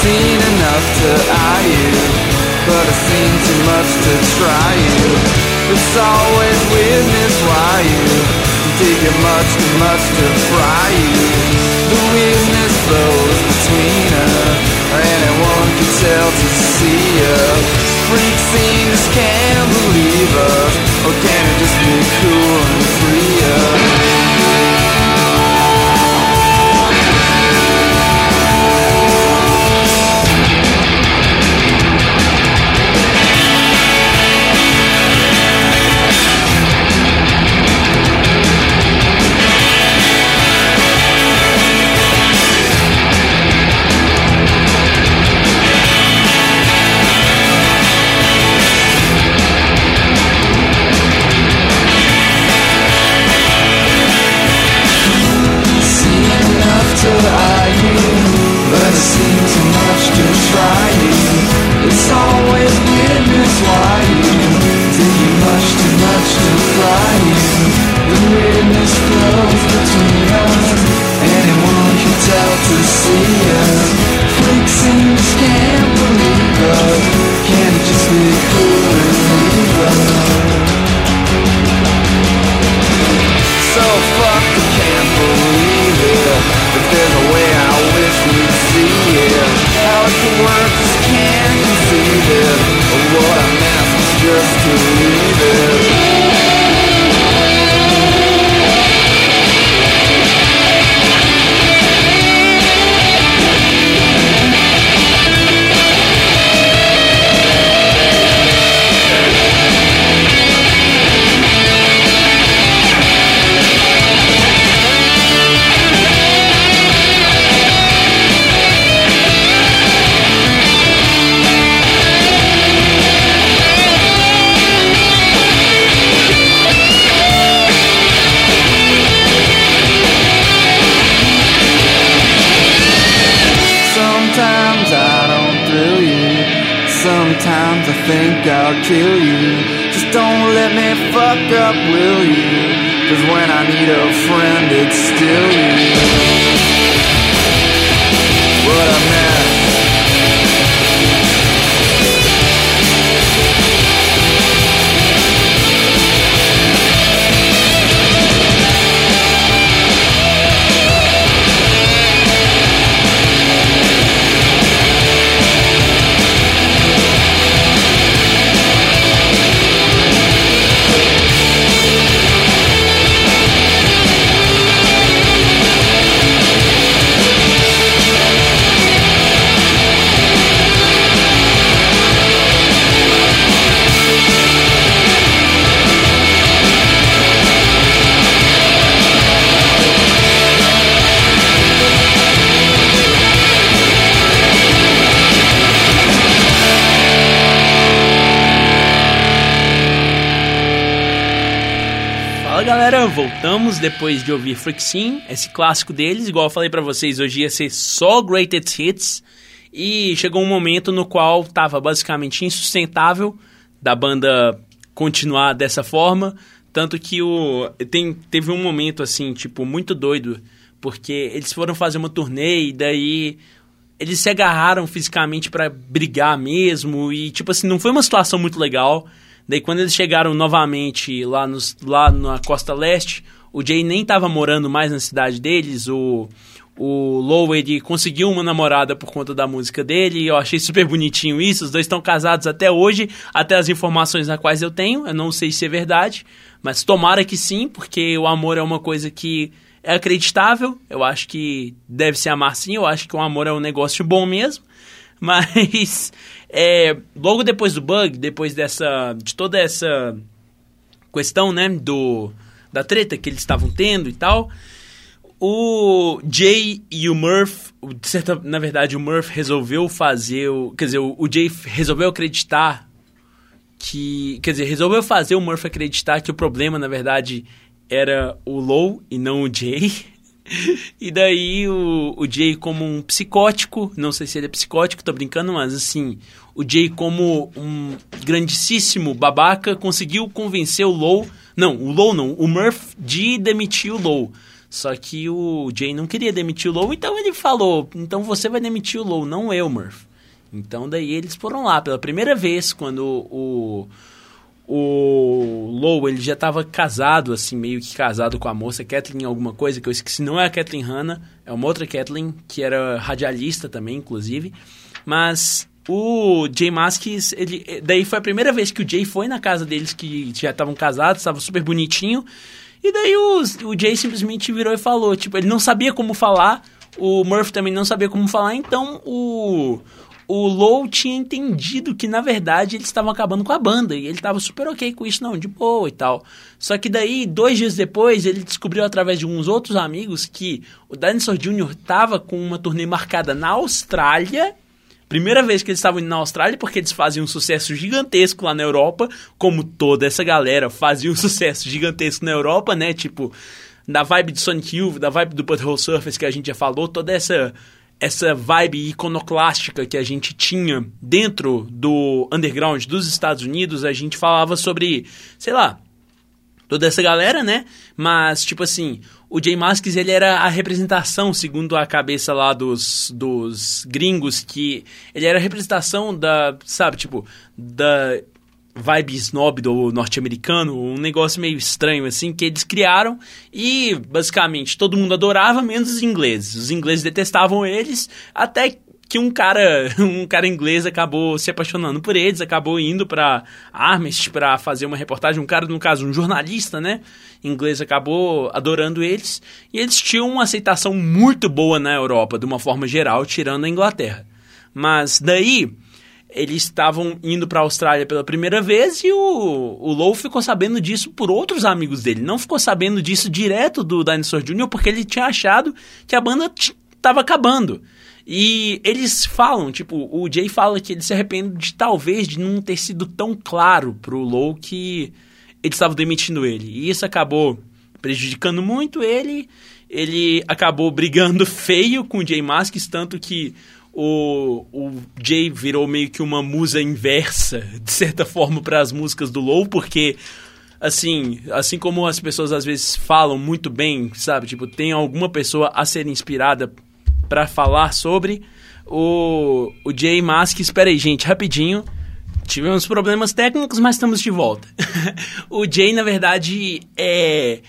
Seen It's always weirdness why you dig it much too much to fry you. The weirdness flows between us. Anyone can tell to see us. Freak scenes can't believe us. Or can it just be cool and free us? Weirdness flows between us. Anyone can tell to see us. Freaks and just can't believe us. Can't just be cool and leave us? So fuck, I can't believe it. If there's a way I wish we'd see it. How it can work, just can't conceive it. Depois de ouvir Freak Sim, esse clássico deles, igual eu falei pra vocês, hoje ia ser só Greatest Hits, e chegou um momento no qual tava basicamente insustentável da banda continuar dessa forma, tanto que o tem, teve um momento assim, tipo, muito doido, porque eles foram fazer uma turnê e daí eles se agarraram fisicamente pra brigar mesmo. E tipo assim, não foi uma situação muito legal. Daí quando eles chegaram novamente lá, nos, lá na costa leste, o Jay nem tava morando mais na cidade deles, o, o Low ele conseguiu uma namorada por conta da música dele, eu achei super bonitinho isso, os dois estão casados até hoje, até as informações na quais eu tenho, eu não sei se é verdade, mas tomara que sim, porque o amor é uma coisa que é acreditável, eu acho que deve se amar sim, eu acho que o amor é um negócio bom mesmo, (laughs) mas é, logo depois do bug, depois dessa de toda essa questão, né, do da treta que eles estavam tendo e tal, o Jay e o Murph, certa, na verdade o Murph resolveu fazer, o, quer dizer, o, o Jay resolveu acreditar que, quer dizer, resolveu fazer o Murph acreditar que o problema, na verdade, era o Low e não o Jay. (laughs) E daí o, o Jay como um psicótico, não sei se ele é psicótico, tô brincando, mas assim, o Jay como um grandíssimo babaca conseguiu convencer o Low, não, o Low não, o Murph de demitir o Low. Só que o Jay não queria demitir o Low, então ele falou, então você vai demitir o Low, não eu, Murph. Então daí eles foram lá pela primeira vez quando o o Low, ele já estava casado, assim, meio que casado com a moça, Kathleen alguma coisa, que eu esqueci, não é a Kathleen Hanna, é uma outra Kathleen, que era radialista também, inclusive. Mas o Jay Maskis, ele, daí foi a primeira vez que o Jay foi na casa deles, que já estavam casados, estava super bonitinho. E daí o, o Jay simplesmente virou e falou, tipo, ele não sabia como falar, o Murphy também não sabia como falar, então o o Low tinha entendido que, na verdade, eles estavam acabando com a banda. E ele estava super ok com isso, não, de boa e tal. Só que daí, dois dias depois, ele descobriu através de uns outros amigos que o Dinosaur Jr. estava com uma turnê marcada na Austrália. Primeira vez que eles estavam indo na Austrália, porque eles faziam um sucesso gigantesco lá na Europa, como toda essa galera fazia um (laughs) sucesso gigantesco na Europa, né? Tipo, da vibe de Sonic Youth, da vibe do Butthole Surface que a gente já falou, toda essa essa vibe iconoclástica que a gente tinha dentro do underground dos Estados Unidos, a gente falava sobre, sei lá, toda essa galera, né? Mas, tipo assim, o Jay Masks, ele era a representação, segundo a cabeça lá dos, dos gringos, que ele era a representação da, sabe, tipo, da vibe snob do norte-americano, um negócio meio estranho, assim, que eles criaram e, basicamente, todo mundo adorava, menos os ingleses. Os ingleses detestavam eles, até que um cara, (laughs) um cara inglês acabou se apaixonando por eles, acabou indo para Armist para fazer uma reportagem, um cara, no caso, um jornalista, né, inglês acabou adorando eles, e eles tinham uma aceitação muito boa na Europa, de uma forma geral, tirando a Inglaterra. Mas daí eles estavam indo para a Austrália pela primeira vez e o, o ficou sabendo disso por outros amigos dele. Não ficou sabendo disso direto do Dinosaur Jr. porque ele tinha achado que a banda estava acabando. E eles falam, tipo, o Jay fala que ele se arrepende de talvez de não ter sido tão claro pro Low que eles estavam demitindo ele. E isso acabou prejudicando muito ele. Ele acabou brigando (laughs) feio com o Jay Masks, tanto que o, o Jay virou meio que uma musa inversa, (laughs) de certa forma, para as músicas do Low, porque assim, assim como as pessoas às vezes falam muito bem, sabe? Tipo, tem alguma pessoa a ser inspirada para falar sobre o, o Jay Mask. Espera aí, gente, rapidinho. Tivemos problemas técnicos, mas estamos de volta. (laughs) o Jay, na verdade, é.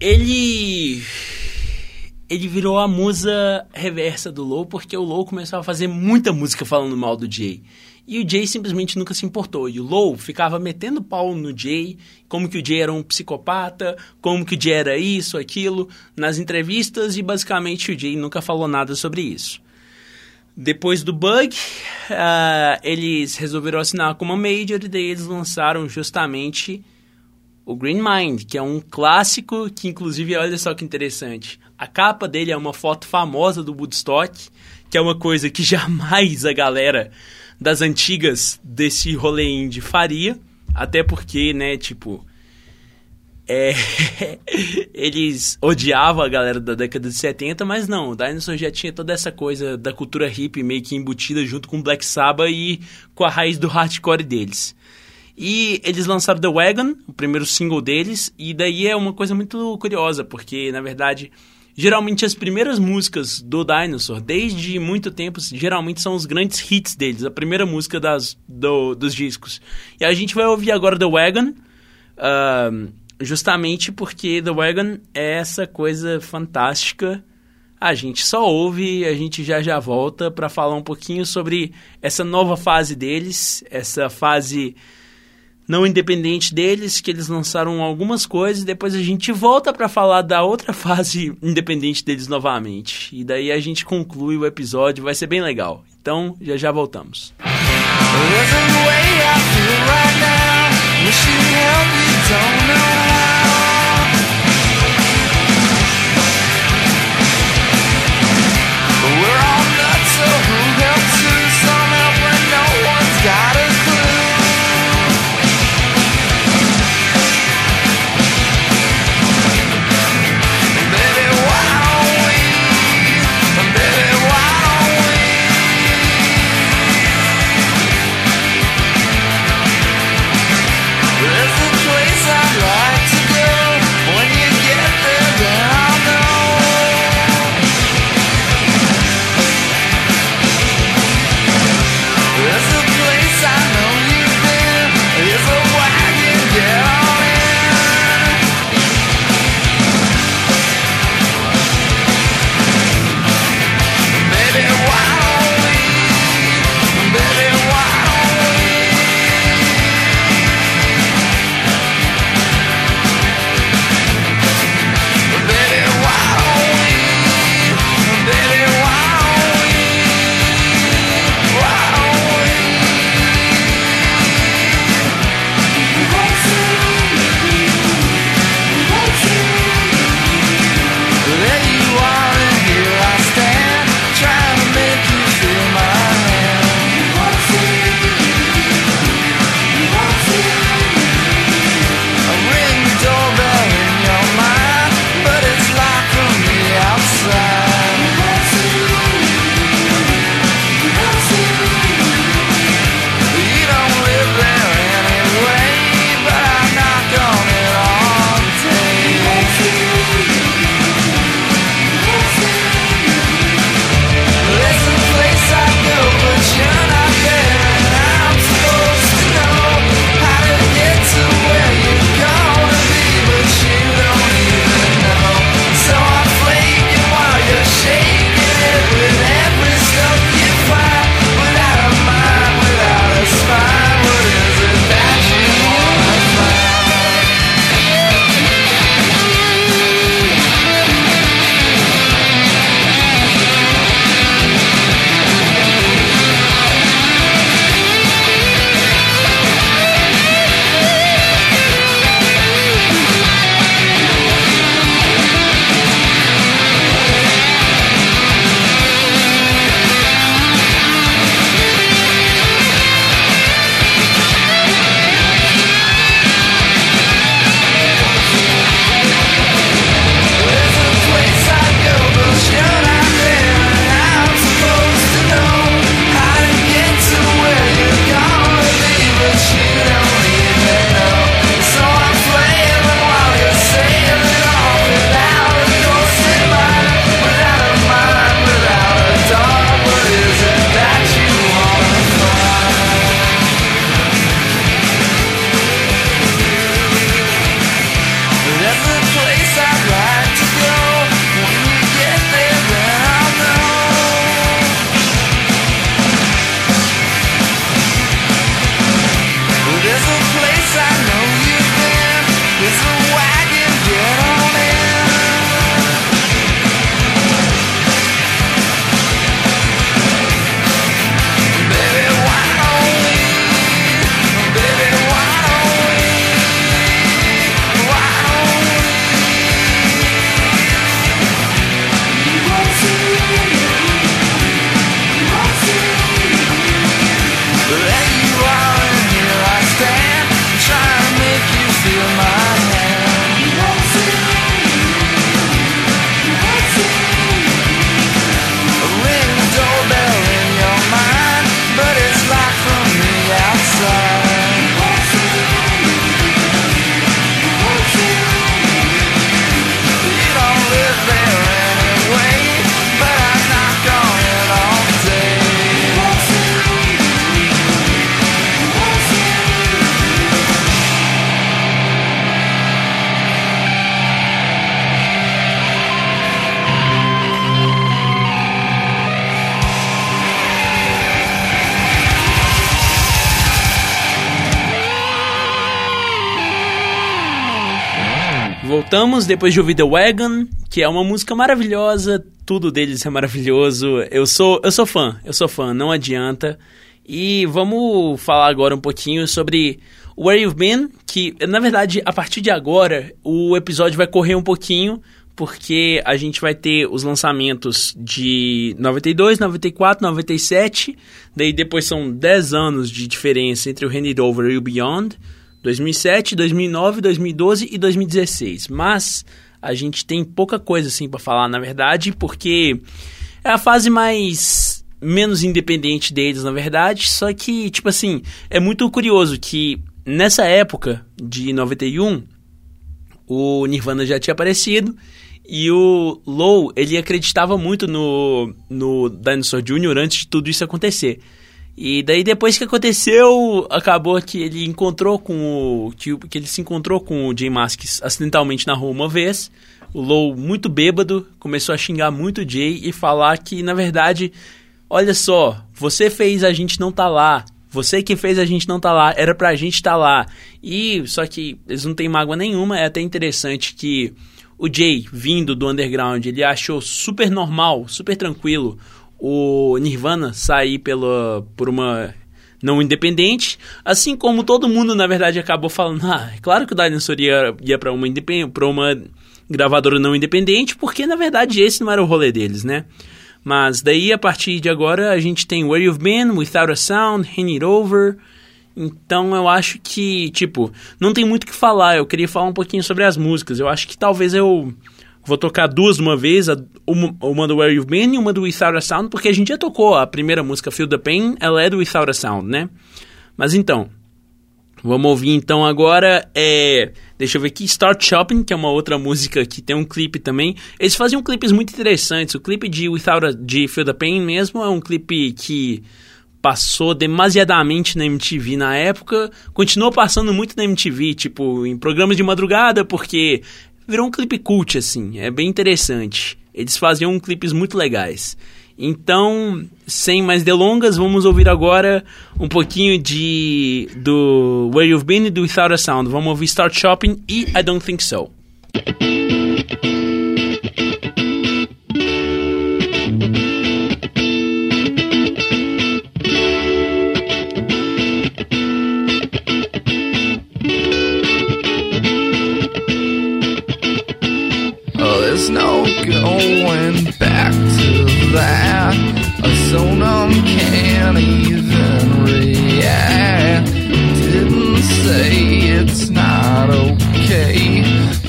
Ele ele virou a musa reversa do Low, porque o Low começou a fazer muita música falando mal do Jay. E o Jay simplesmente nunca se importou. E o Low ficava metendo pau no Jay, como que o Jay era um psicopata, como que o Jay era isso, aquilo, nas entrevistas, e basicamente o Jay nunca falou nada sobre isso. Depois do bug, uh, eles resolveram assinar com uma major e daí eles lançaram justamente o Green Mind, que é um clássico que, inclusive, olha só que interessante. A capa dele é uma foto famosa do Woodstock, que é uma coisa que (laughs) jamais a galera das antigas desse rolê indie faria. Até porque, né, tipo. É, (laughs) eles odiavam a galera da década de 70, mas não, o Dinosaur já tinha toda essa coisa da cultura hippie meio que embutida junto com Black Sabbath e com a raiz do hardcore deles. E eles lançaram The Wagon, o primeiro single deles, e daí é uma coisa muito curiosa, porque na verdade, geralmente as primeiras músicas do Dinosaur, desde muito tempo, geralmente são os grandes hits deles, a primeira música das, do, dos discos. E a gente vai ouvir agora The Wagon, uh, justamente porque The Wagon é essa coisa fantástica. A gente só ouve, a gente já já volta para falar um pouquinho sobre essa nova fase deles, essa fase não independente deles, que eles lançaram algumas coisas, e depois a gente volta para falar da outra (laughs) fase independente deles novamente. E daí a gente conclui o episódio, vai ser bem legal. Então, já já voltamos. There's voltamos depois de ouvir The Wagon, que é uma música maravilhosa, tudo deles é maravilhoso. Eu sou, eu sou fã, eu sou fã, não adianta. E vamos falar agora um pouquinho sobre Where You've Been, que na verdade a partir de agora o episódio vai correr um pouquinho, porque a gente vai ter os lançamentos de 92, 94, 97, daí depois são 10 anos de diferença entre o Hand It Over e o Beyond. 2007, 2009, 2012 e 2016. Mas a gente tem pouca coisa assim para falar, na verdade, porque é a fase mais menos independente deles, na verdade. Só que, tipo assim, é muito curioso que nessa época de 91 o Nirvana já tinha aparecido e o Low, ele acreditava muito no, no Dinosaur Jr. antes de tudo isso acontecer. E daí depois que aconteceu, acabou que ele encontrou com o. Que, que ele se encontrou com o Jay Masks acidentalmente na rua uma vez. O Low, muito bêbado, começou a xingar muito o Jay e falar que, na verdade, olha só, você fez a gente não tá lá. Você que fez a gente não tá lá, era pra gente tá lá. E só que eles não têm mágoa nenhuma, é até interessante que o Jay, vindo do underground, ele achou super normal, super tranquilo o Nirvana sair pela, por uma não independente, assim como todo mundo, na verdade, acabou falando, ah, é claro que o Dinosaur ia, ia para uma, pra uma gravadora não independente, porque, na verdade, esse não era o rolê deles, né? Mas daí, a partir de agora, a gente tem Where You've Been, Without a Sound, Hand It Over... Então eu acho que, tipo, não tem muito o que falar. Eu queria falar um pouquinho sobre as músicas. Eu acho que talvez eu Vou tocar duas uma vez, uma, uma do Where You've Been e uma do Without a Sound, porque a gente já tocou a primeira música, Feel the Pain, ela é do Without a Sound, né? Mas então, vamos ouvir então agora, é, deixa eu ver aqui, Start Shopping, que é uma outra música que tem um clipe também. Eles faziam clipes muito interessantes, o clipe de Without a, de Feel the Pain mesmo é um clipe que passou demasiadamente na MTV na época, continuou passando muito na MTV, tipo, em programas de madrugada, porque virou um clipe cult, assim. É bem interessante. Eles faziam clipes muito legais. Então, sem mais delongas, vamos ouvir agora um pouquinho de do Where You've Been e do Without a Sound. Vamos ouvir Start Shopping e I Don't Think So. No going back to that. So uncanny then react. Didn't say it's not okay,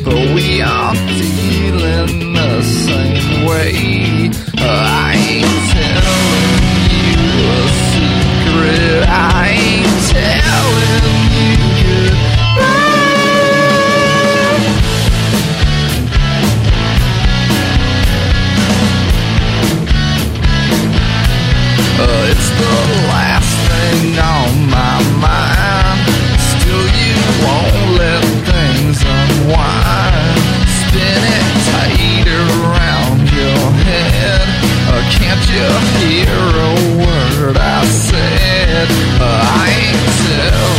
but we are dealing the same way. I ain't telling you a secret. I ain't telling Uh, it's the last thing on my mind. Still, you won't let things unwind. Spin it around your head. Uh, can't you hear a word I said? Uh, I ain't telling.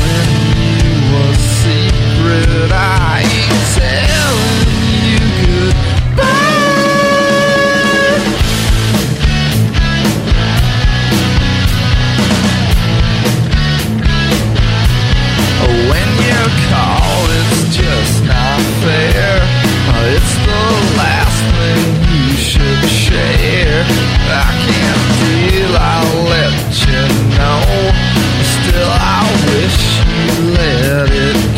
I can't I'll let you know. Still, I wish you let it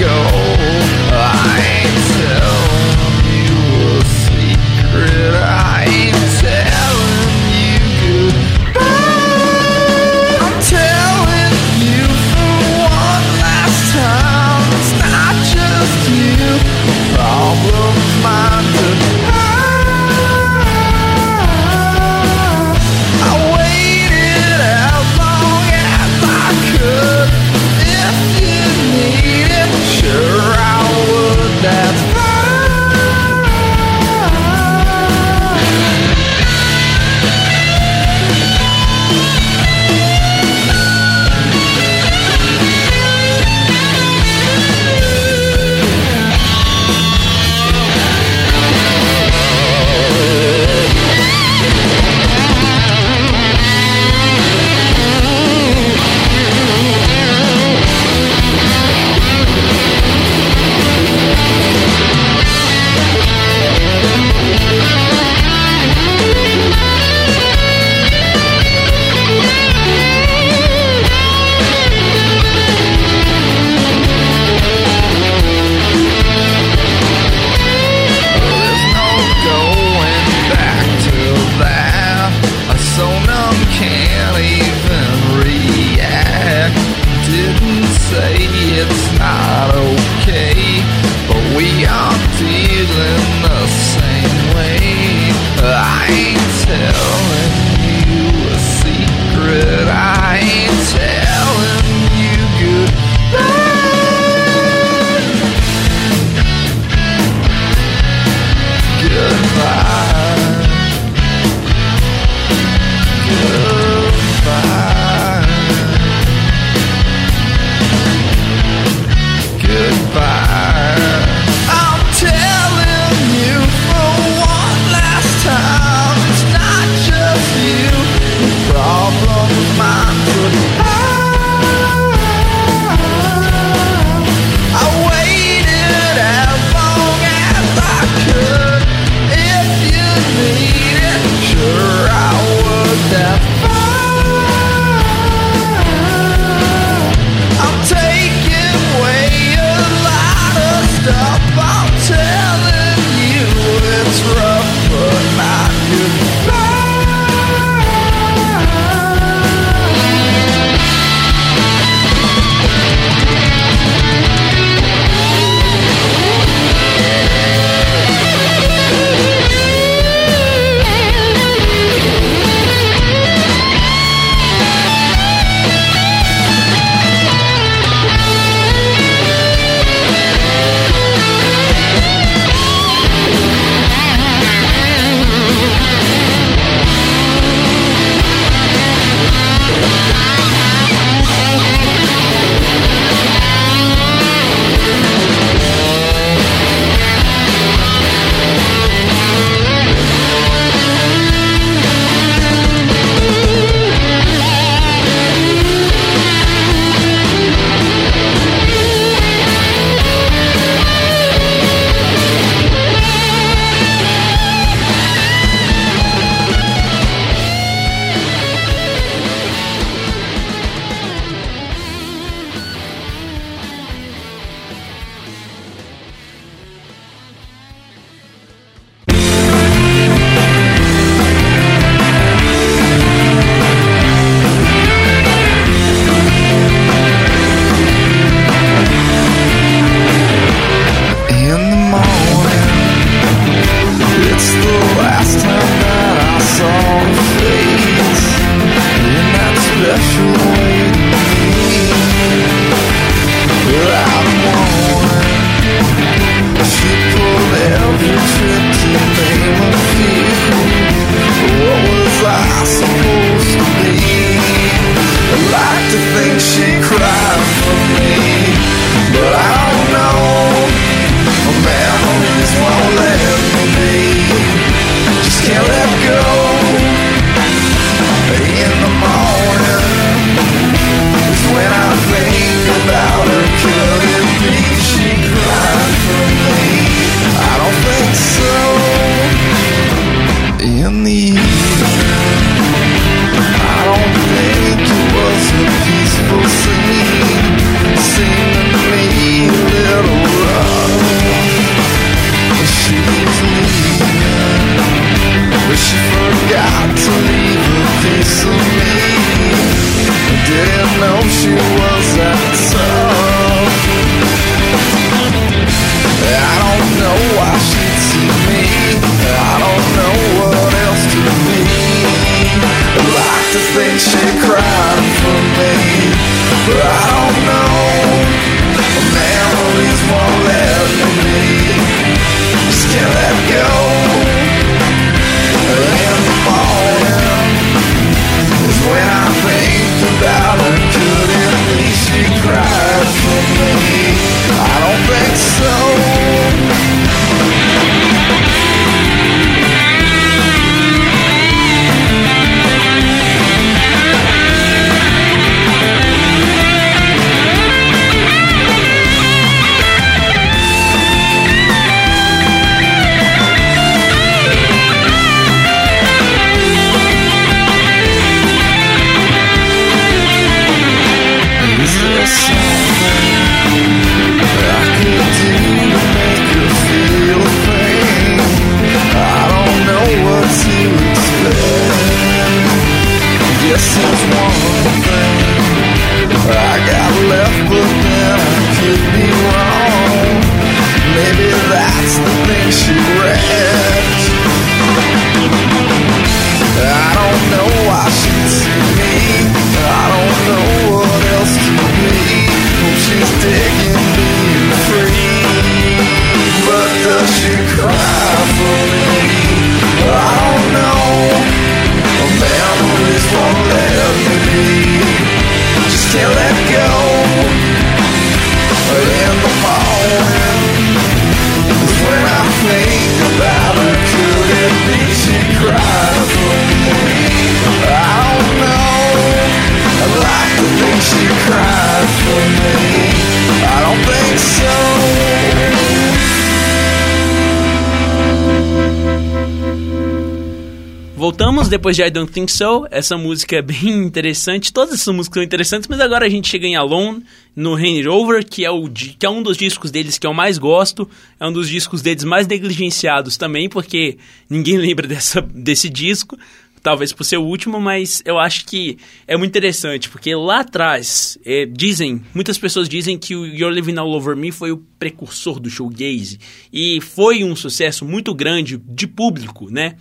depois de I Don't Think So. Essa música é bem (laughs) interessante. Todas essas músicas são interessantes, mas agora a gente chega em Alone, no Hand Over, que é, o, que é um dos discos deles que eu mais gosto. É um dos discos deles mais negligenciados também, porque ninguém (laughs) lembra dessa, desse disco. Talvez por ser o último, mas eu acho que é muito interessante, porque lá atrás, é, dizem, muitas pessoas dizem que o You're Living All Over Me foi o precursor do showgaze. E foi um sucesso muito grande de público, né?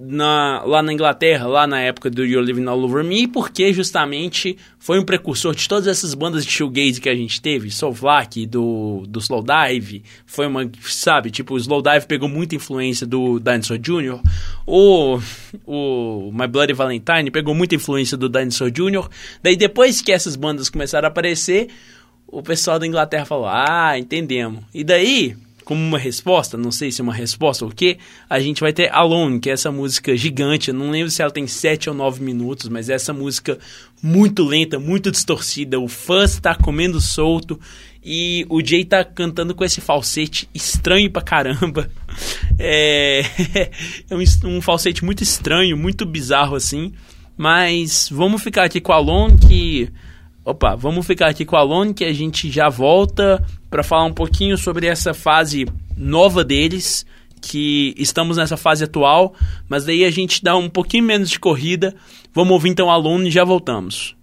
Na- lá na Inglaterra, lá na época do You're Living All Over Me, porque justamente foi um precursor de todas essas bandas de shoegaze que a gente teve, Soulflake, do, do Slowdive, foi uma, sabe, tipo, o Slowdive pegou muita influência do Dinosaur Jr., o, o My Bloody Valentine pegou muita influência do Dinosaur Jr., daí depois que essas bandas começaram a aparecer, o pessoal da Inglaterra falou, ah, entendemos. E daí, como uma resposta, não sei se é uma resposta ou o quê, a gente vai ter Alone, que é essa música gigante. Eu não lembro se ela tem 7 ou 9 minutos, mas é essa música muito lenta, muito distorcida. O fuzz tá comendo solto e o Jay tá cantando com esse falsete estranho pra caramba. (laughs) É, (laughs) é um, um falsete muito estranho, muito bizarro assim. Mas vamos ficar aqui com Alone, que Opa, vamos ficar aqui com a Alone que a gente já volta para falar um pouquinho sobre essa fase nova deles, que estamos nessa fase atual, mas daí a gente dá um pouquinho menos de corrida. Vamos ouvir então a Alone e já voltamos.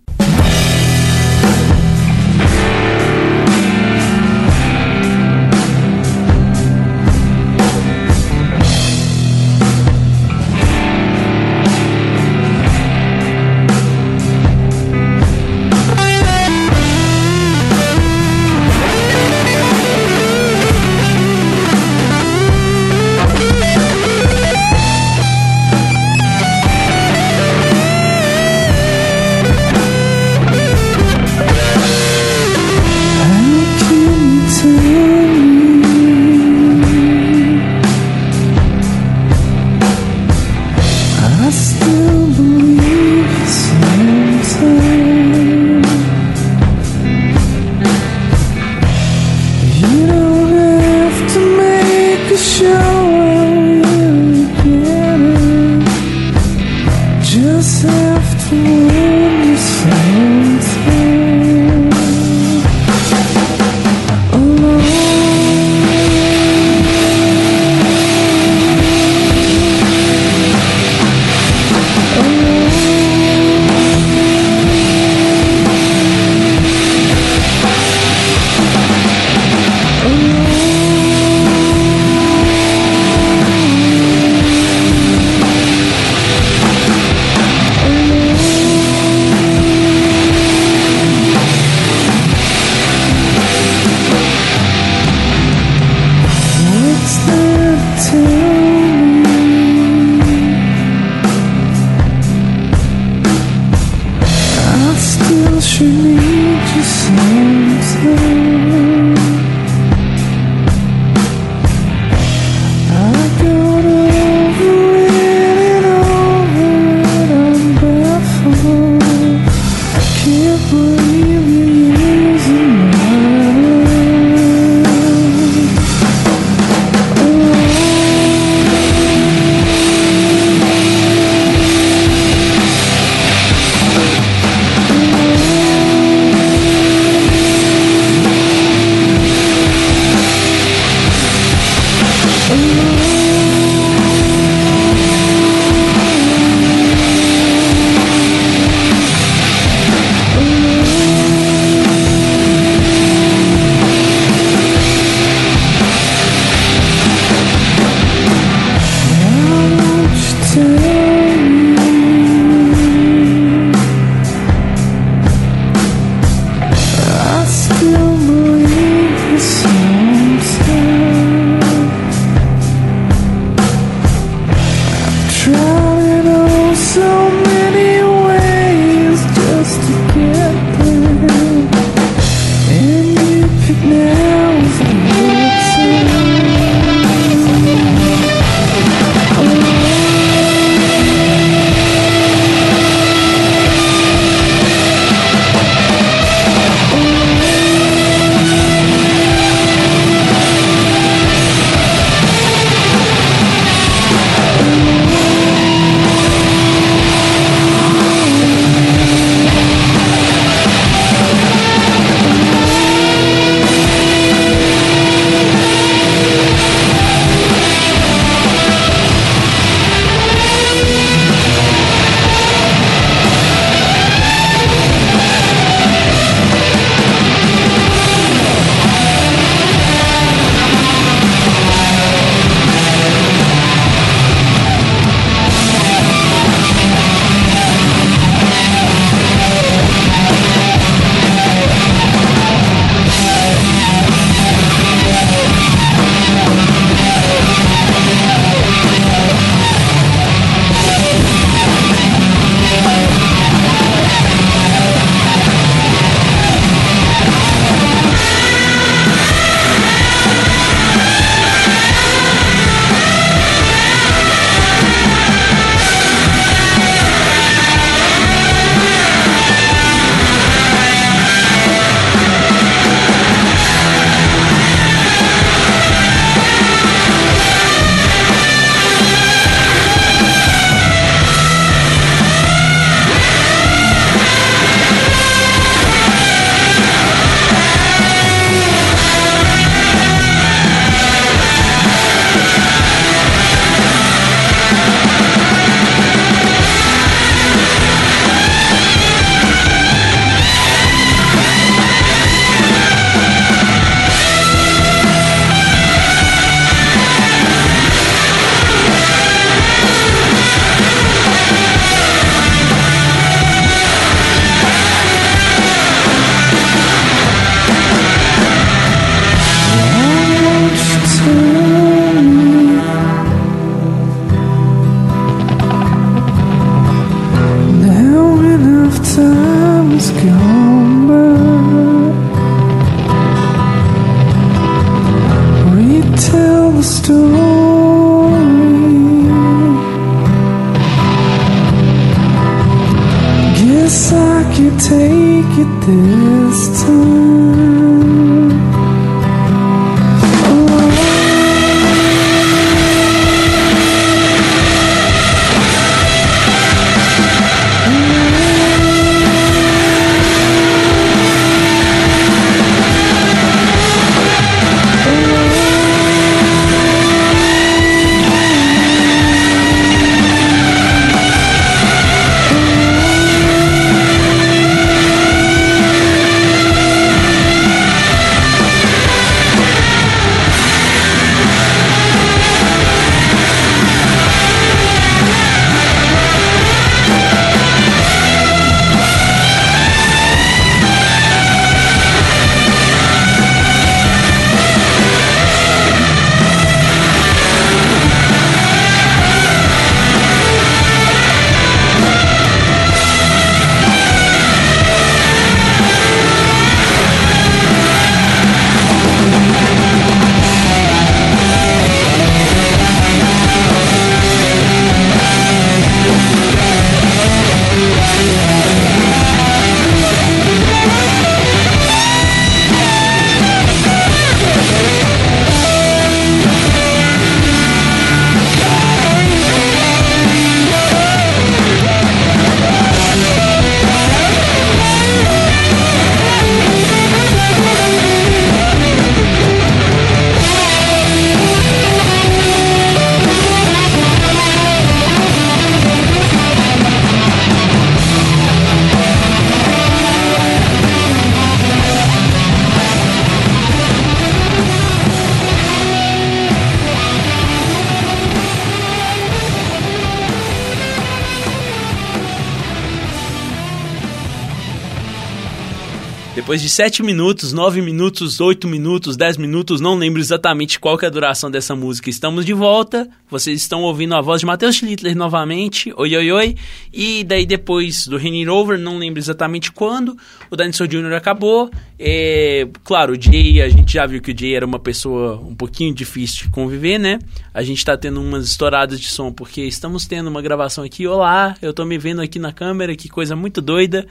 De 7 minutos, 9 minutos, 8 minutos, 10 minutos, não lembro exatamente qual é a duração dessa música. Estamos de volta. Vocês estão ouvindo a voz de Matheus Schlittler novamente. Oi, oi, oi. E daí depois do Raining Over, não lembro exatamente quando, o Dinosaur Jr. acabou. É, claro, o Jay, a gente já viu que o Jay era uma pessoa um pouquinho difícil de conviver, né? A gente tá tendo umas estouradas de som porque estamos tendo uma gravação aqui. Olá, eu tô me vendo aqui na câmera, que coisa muito doida.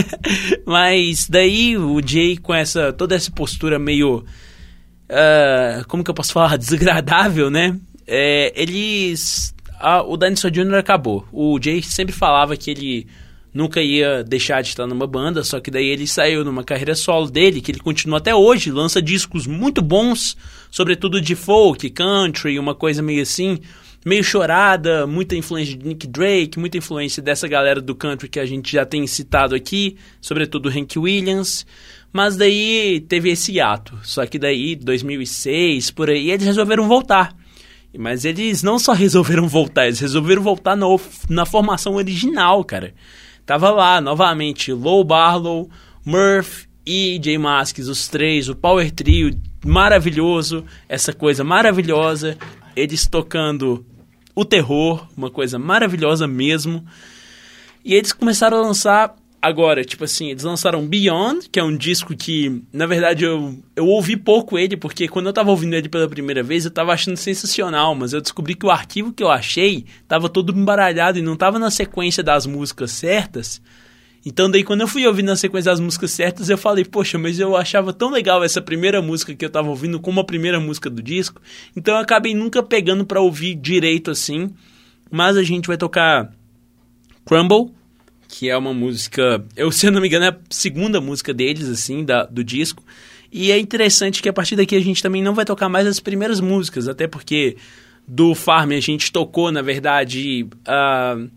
(laughs) Mas daí o Jay com essa toda essa postura meio uh, como que eu posso falar (laughs) desagradável, né? É, eles o Dinosaur Jr. acabou. O Jay sempre falava que ele nunca ia deixar de estar numa banda, só que daí ele saiu numa carreira solo dele, que ele continua até hoje, lança discos muito bons, sobretudo de folk, country, uma coisa meio assim, meio chorada, muita influência de Nick Drake, muita influência dessa galera do country que a gente já tem citado aqui, sobretudo Hank Williams. Mas daí teve esse ato. Só que daí, 2006, por aí, eles resolveram voltar. Mas eles não só (laughs) resolveram voltar, eles resolveram voltar no, na formação original, cara. Tava lá, novamente, Low Barlow, Murph e J Masks, os três, o Power Trio maravilhoso, essa coisa maravilhosa, eles tocando o terror, uma coisa maravilhosa mesmo. E eles começaram a lançar agora, tipo assim, eles lançaram Beyond, que é um disco que, na verdade, eu, eu ouvi pouco ele, porque quando eu tava ouvindo ele pela primeira vez, eu tava achando sensacional, mas eu descobri que o arquivo que eu achei tava todo embaralhado e não tava na sequência das músicas certas. Então daí quando eu fui ouvir na sequência das músicas certas, eu falei, poxa, mas eu achava tão legal essa primeira música que eu tava ouvindo como a primeira música do disco, então eu acabei nunca pegando para ouvir direito assim. Mas a gente vai tocar Crumble, que é uma música, eu se eu não me engano, é a segunda música deles, assim, da, do disco. E é interessante que a partir daqui a gente também não vai tocar mais as primeiras músicas, até porque do Farm a gente tocou, na verdade, uh,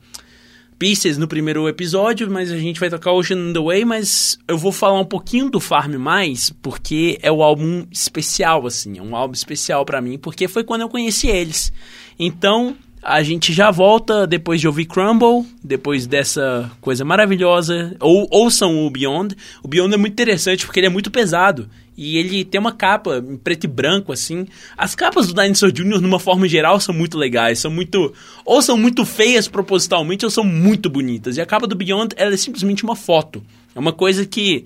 Pieces no primeiro episódio, mas a gente vai tocar Ocean in the Way, mas eu vou falar um pouquinho do Farm mais, porque é o álbum especial, assim, é um álbum especial para mim, porque foi quando eu conheci eles. Então, A gente já volta depois de ouvir Crumble, depois dessa coisa maravilhosa. Ou ouçam o Beyond. O Beyond é muito interessante porque ele é muito pesado. E ele tem uma capa em preto e branco, assim. As capas do Dinosaur Jr., numa forma geral, são muito legais. São muito. Ou são muito feias propositalmente, ou são muito bonitas. E a capa do Beyond, ela é simplesmente uma foto. É uma coisa que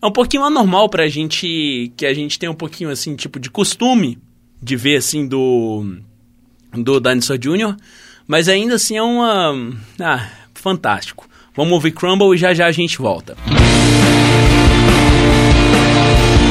é um pouquinho anormal pra gente. Que a gente tem um pouquinho, assim, tipo, de costume de ver, assim, do do Dinosaur Jr., mas ainda assim é uma. Ah, fantástico. Vamos ouvir Crumble e já já a gente volta. I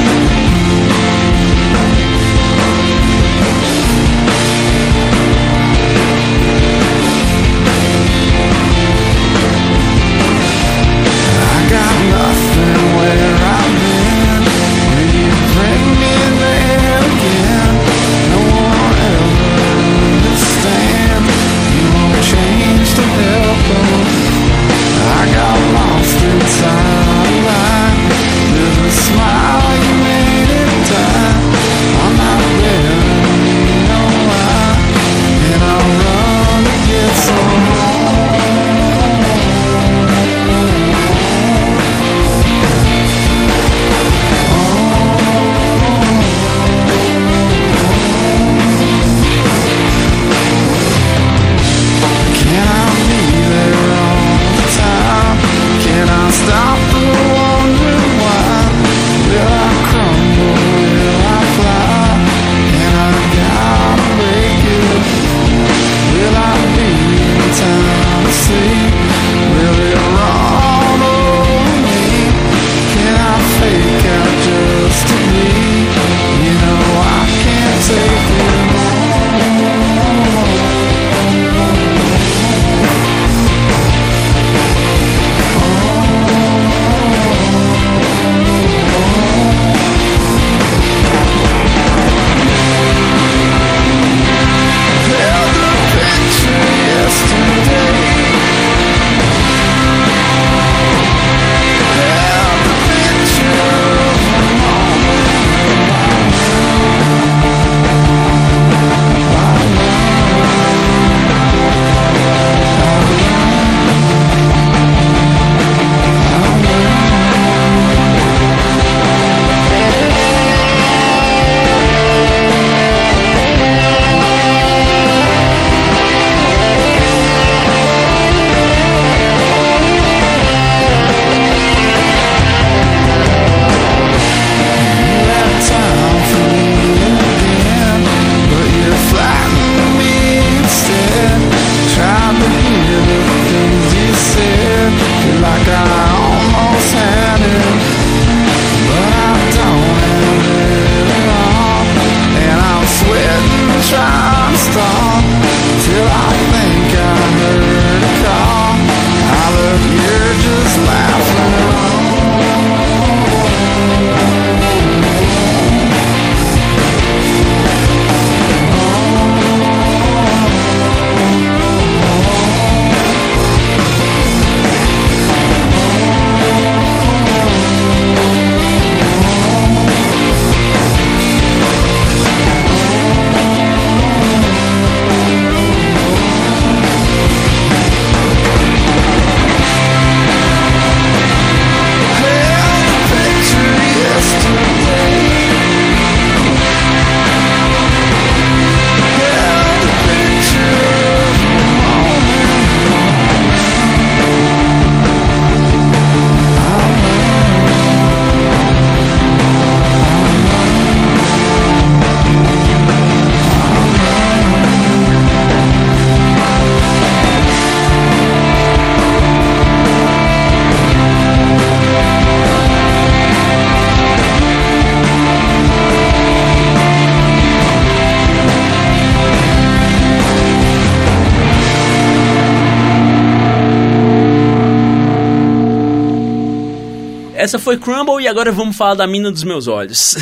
Essa foi Crumble e agora vamos falar da Mina dos Meus Olhos.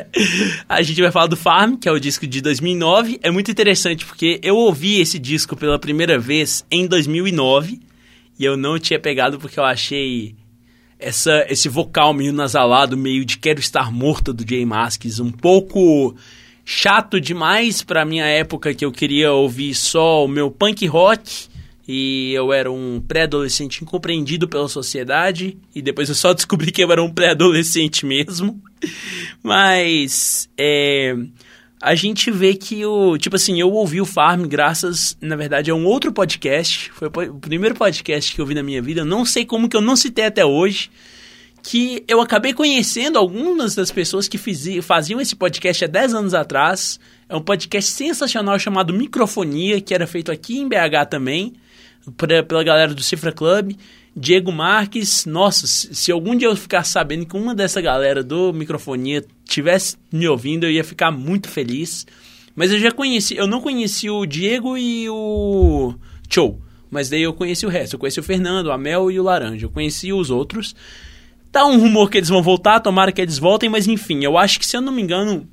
(laughs) a gente vai falar do Farm, que é o disco de 2009. É muito interessante porque eu ouvi esse disco pela primeira vez em 2009 e eu não tinha pegado porque eu achei essa, esse vocal meio nasalado, meio de Quero Estar Morta do Jay Masks, um pouco chato demais pra minha época que eu queria ouvir só o meu punk rock e eu era um pré-adolescente incompreendido pela sociedade e depois eu só (laughs) descobri que eu era um pré-adolescente mesmo. (laughs) Mas é, a gente vê que o. Tipo assim, eu ouvi o Farm graças, na verdade, a um outro podcast. Foi o primeiro podcast que eu vi na minha vida. Não sei como que eu não citei até hoje. Que eu acabei conhecendo algumas das pessoas que fizi, faziam esse podcast há 10 anos atrás. É um podcast sensacional chamado Microfonia, que era feito aqui em BH também, pra, pela galera do Cifra Club. Diego Marques, nossa, se, algum dia eu ficar sabendo que uma dessa galera do Microfonia tivesse me ouvindo, eu ia ficar muito feliz. Mas eu já conheci, eu não conheci o Diego e o Show, mas daí eu conheci o resto. Eu conheci o Fernando, o Amel e o Laranja. Eu conheci os outros. Tá um rumor que eles vão voltar, tomara que eles voltem, mas enfim, eu acho que se eu não me engano,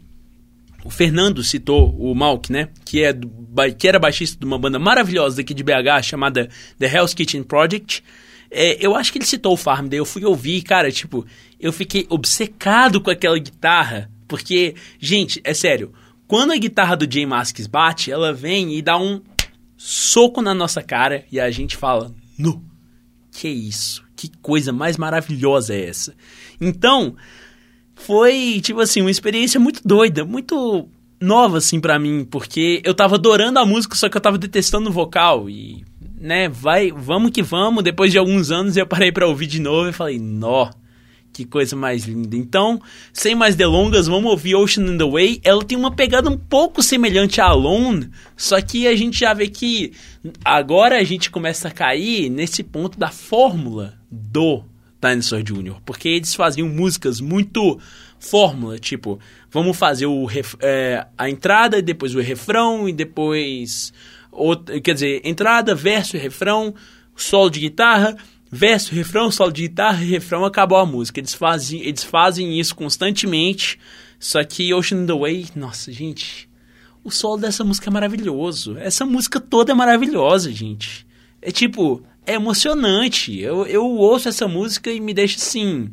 o Fernando citou o Malk, né? Que, é do, que era baixista de uma banda maravilhosa aqui de BH chamada The Hell's Kitchen Project. É, eu acho que ele citou o Farm, daí eu fui ouvir, cara, tipo, eu fiquei obcecado com aquela guitarra, porque, gente, é sério, quando a guitarra do Jay Masks bate, ela vem e dá um soco na nossa cara e a gente fala, no, que isso, que coisa mais maravilhosa é essa? Então, foi, tipo assim, uma experiência muito doida, muito nova, assim, para mim, porque eu tava adorando a música, só que eu tava detestando o vocal e né, vai, vamos que vamos. Depois de alguns anos eu parei para ouvir de novo e falei, nó, que coisa mais linda. Então, sem mais delongas, vamos ouvir Ocean in the Way. Ela tem uma pegada um pouco semelhante a Alone, só que a gente já vê que agora a gente começa a cair nesse ponto da fórmula do Dinosaur Jr., porque eles faziam músicas muito fórmula, tipo, vamos fazer o ref, é, a entrada, depois o refrão e depois outra, quer dizer, entrada, verso e refrão, solo de guitarra, verso, refrão, solo de guitarra e refrão, acabou a música. Eles fazem, eles fazem isso constantemente, só que Ocean the Way, nossa, gente, o solo dessa música é maravilhoso. Essa música toda é maravilhosa, gente. É tipo, é emocionante. Eu, eu ouço essa música e me deixa assim,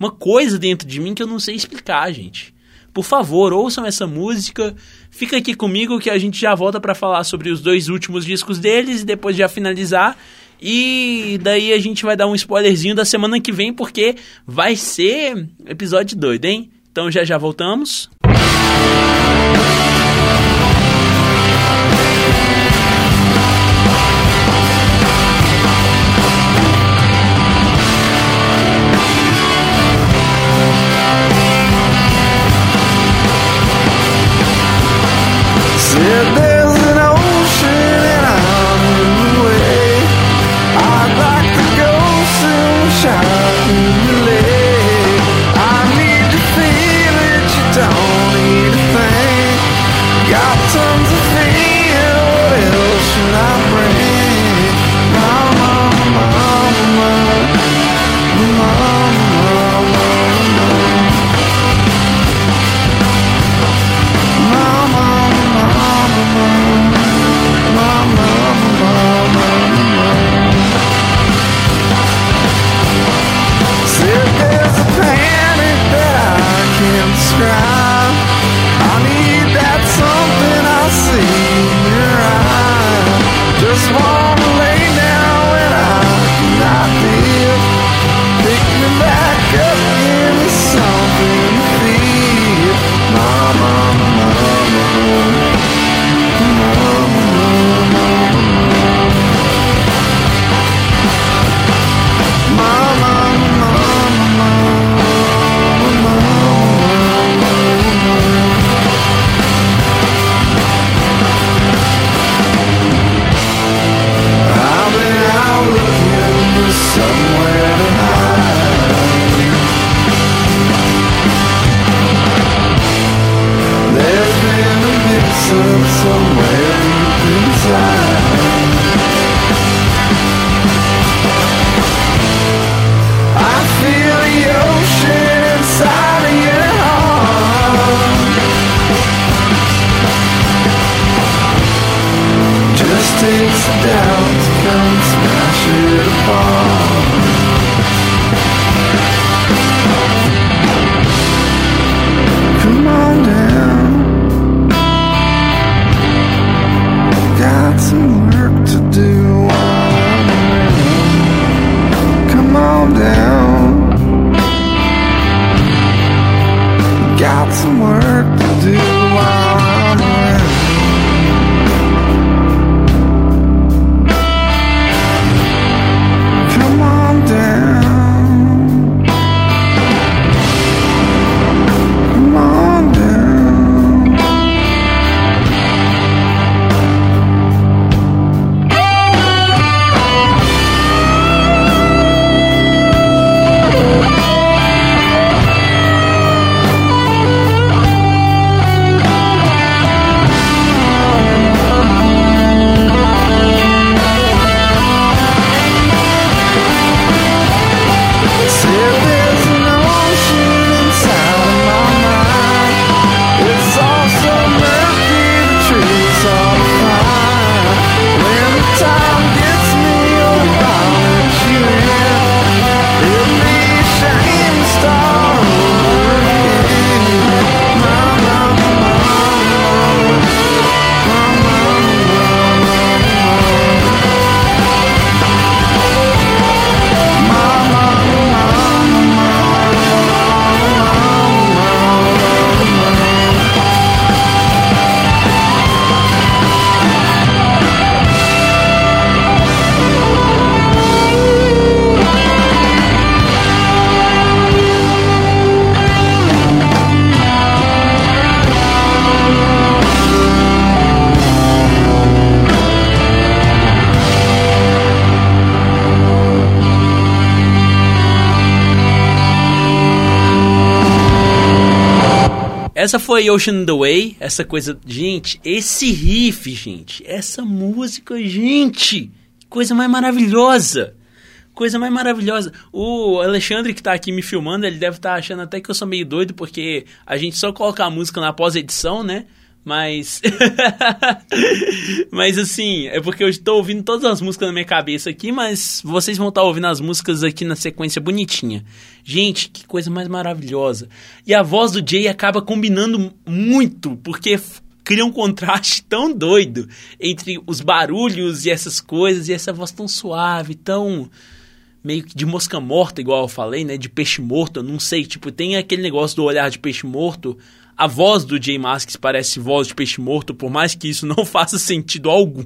uma coisa dentro de mim que eu não sei explicar, gente. Por favor, ouçam essa música. Fica aqui comigo que a gente já volta para falar sobre os dois últimos discos deles e depois já finalizar. E daí a gente vai dar um spoilerzinho da semana que vem, porque vai ser episódio doido, hein? Então já já voltamos. Essa foi Ocean the Way, essa coisa. Gente, esse riff, gente, essa música, gente, coisa mais maravilhosa. Coisa mais maravilhosa. O Alexandre que tá aqui me filmando, ele deve estar tá achando até que eu sou meio doido, porque a gente só coloca a música na pós-edição, né? Mas. (laughs) mas assim, é porque eu estou ouvindo todas as músicas na minha cabeça aqui, mas vocês vão estar ouvindo as músicas aqui na sequência bonitinha. Gente, que coisa mais maravilhosa. E a voz do Jay acaba combinando muito, porque cria um contraste (laughs) tão doido entre os barulhos e essas coisas, e essa voz tão suave, tão meio que de mosca morta, igual eu falei, né? De peixe morto, eu não sei. Tipo, tem aquele negócio do olhar de peixe morto a voz do Jay Masks parece voz de peixe morto, por mais que isso não (laughs) faça sentido algum.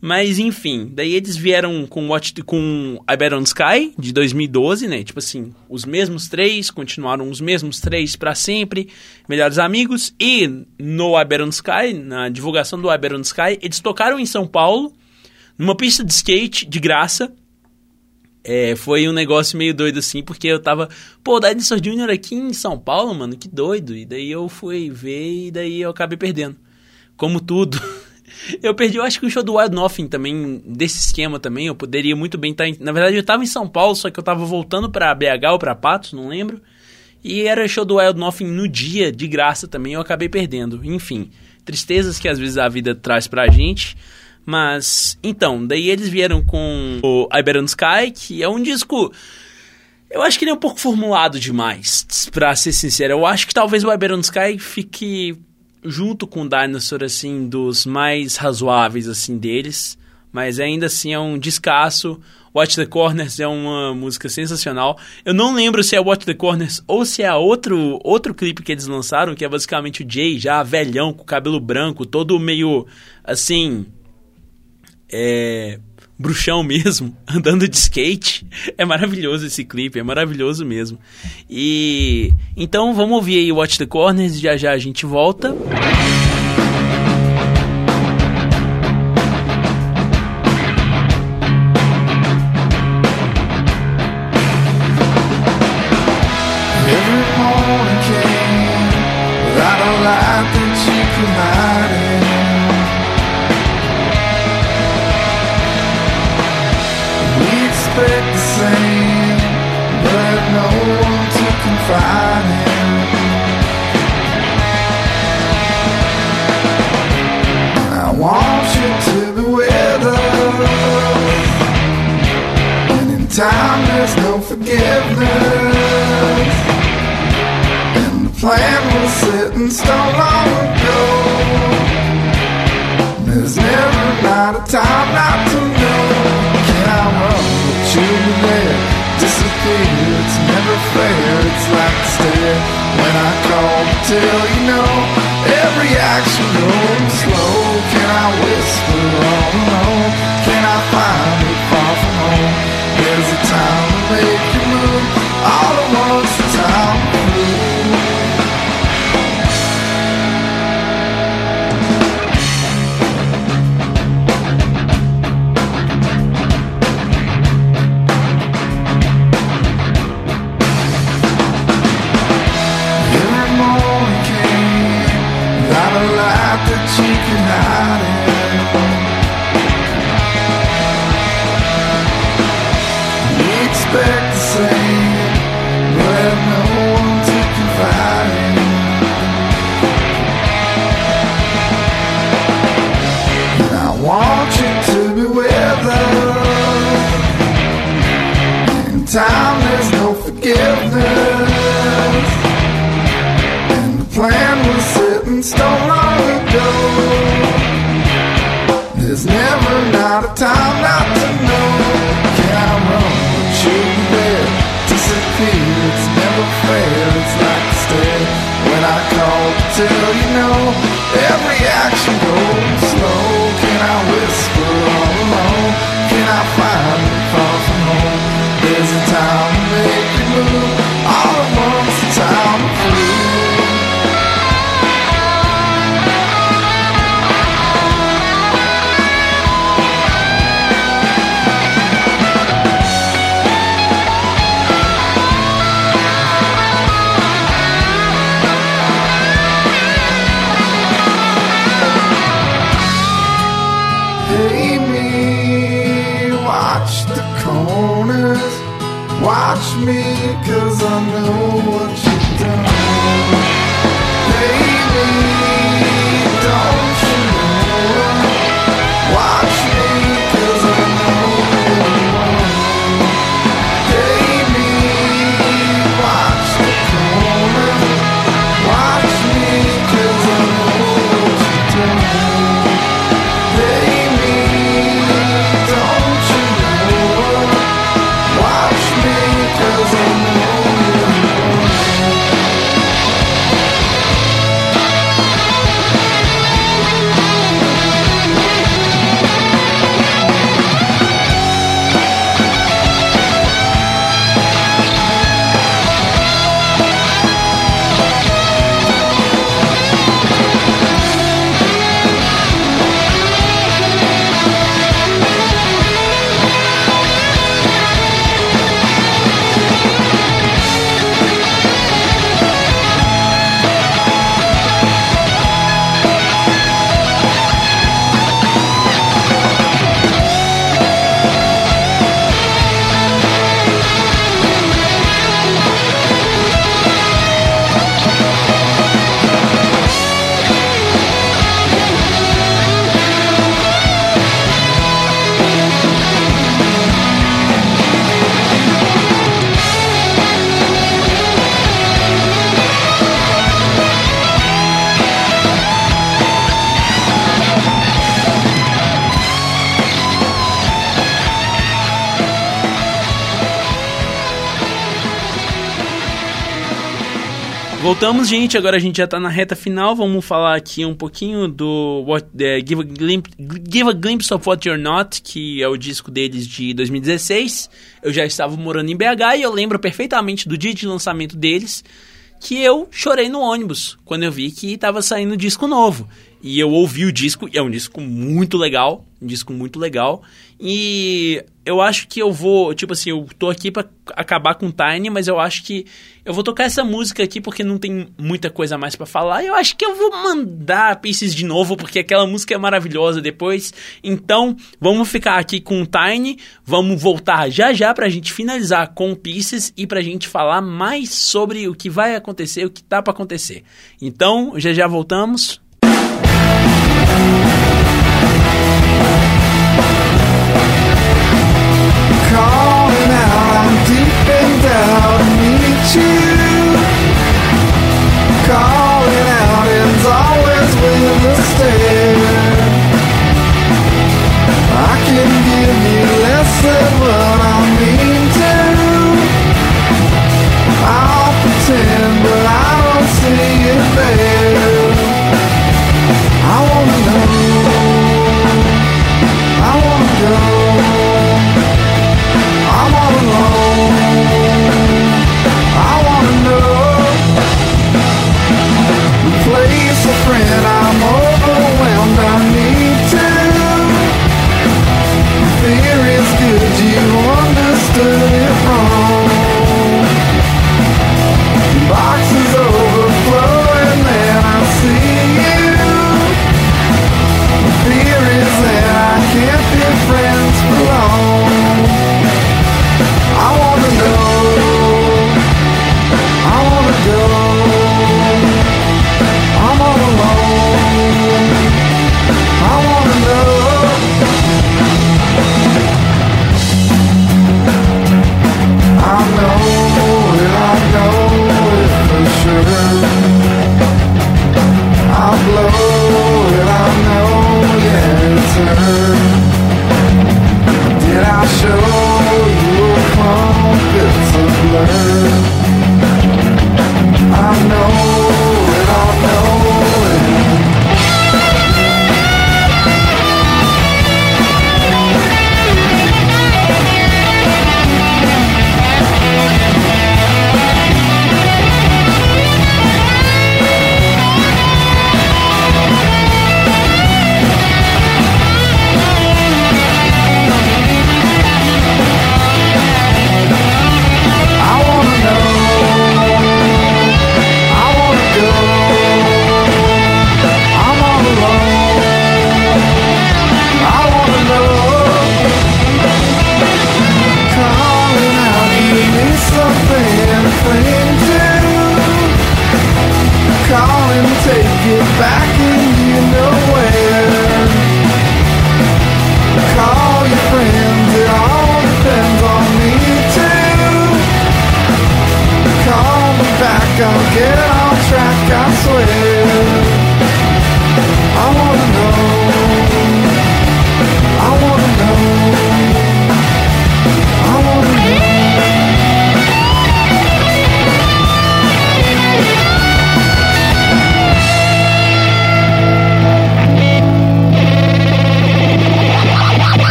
Mas enfim, daí eles vieram com Watch com I Bet on Sky de 2012, né? Tipo assim, os mesmos três, continuaram os mesmos três para sempre, melhores amigos. E no I Bet on Sky, na divulgação do I Bet on Sky, eles tocaram em São Paulo, numa pista de skate de graça. É, foi um negócio meio doido assim, porque eu tava, pô, Dinosaur Jr. aqui em São Paulo, mano, que doido. E daí eu fui ver e daí eu acabei perdendo. Como tudo. (laughs) Eu perdi, eu acho que o show do Wild Nothing também, desse esquema também, eu poderia muito bem estar. Em, na verdade, eu tava em São Paulo, só que eu tava voltando para BH ou pra Patos, não lembro. E era show do Wild Nothing no dia, de graça também, eu acabei perdendo. Enfim, tristezas que às vezes a vida traz pra gente. Mas, então, daí eles vieram com o Iberon Sky, que é um disco. Eu acho que ele é um pouco formulado demais, pra ser sincero. Eu acho que talvez o Iberon Sky fique junto com o Dinosaur, assim, dos mais razoáveis, assim, deles. Mas ainda assim é um descasso. Watch the Corners é uma música sensacional. Eu não lembro se é Watch the Corners ou se é outro, outro clipe que eles lançaram, que é basicamente o Jay já velhão, com cabelo branco, todo meio assim é, bruxão mesmo, (laughs) andando de skate. É maravilhoso esse clipe, é maravilhoso mesmo. E então vamos ouvir aí Watch the Corners já já a gente volta. Every time not to know. Can I run but you there? Disappear, it's never fair. It's like a stare when I call to tell you no. Every action goes slow. Can I whisper all alone? Can I find it far from home? There's a time Voltamos, gente. Agora a gente já tá na reta final. Vamos falar aqui um pouquinho do what, é, Give, a Glimpse, Give a Glimpse of What You're Not, que é o disco deles de 2016. Eu já estava morando em BH e eu lembro perfeitamente do dia de lançamento deles, que eu chorei no ônibus quando eu vi que estava saindo disco novo. E eu ouvi o disco, e é um disco muito legal, um disco muito legal. E eu acho que eu vou, tipo assim, eu tô aqui pra acabar com Tiny, mas eu acho que eu vou tocar essa música aqui porque não tem muita coisa mais pra falar. Eu acho que eu vou mandar Pieces de novo, porque aquela música é maravilhosa depois. Então, vamos ficar aqui com o Tiny, vamos voltar já já pra gente finalizar com Pieces e pra gente falar mais sobre o que vai acontecer, o que tá pra acontecer. Então, já já voltamos. Calling out. I'm deep in doubt. I need you. Calling out ends always with a stare. I can give you less than what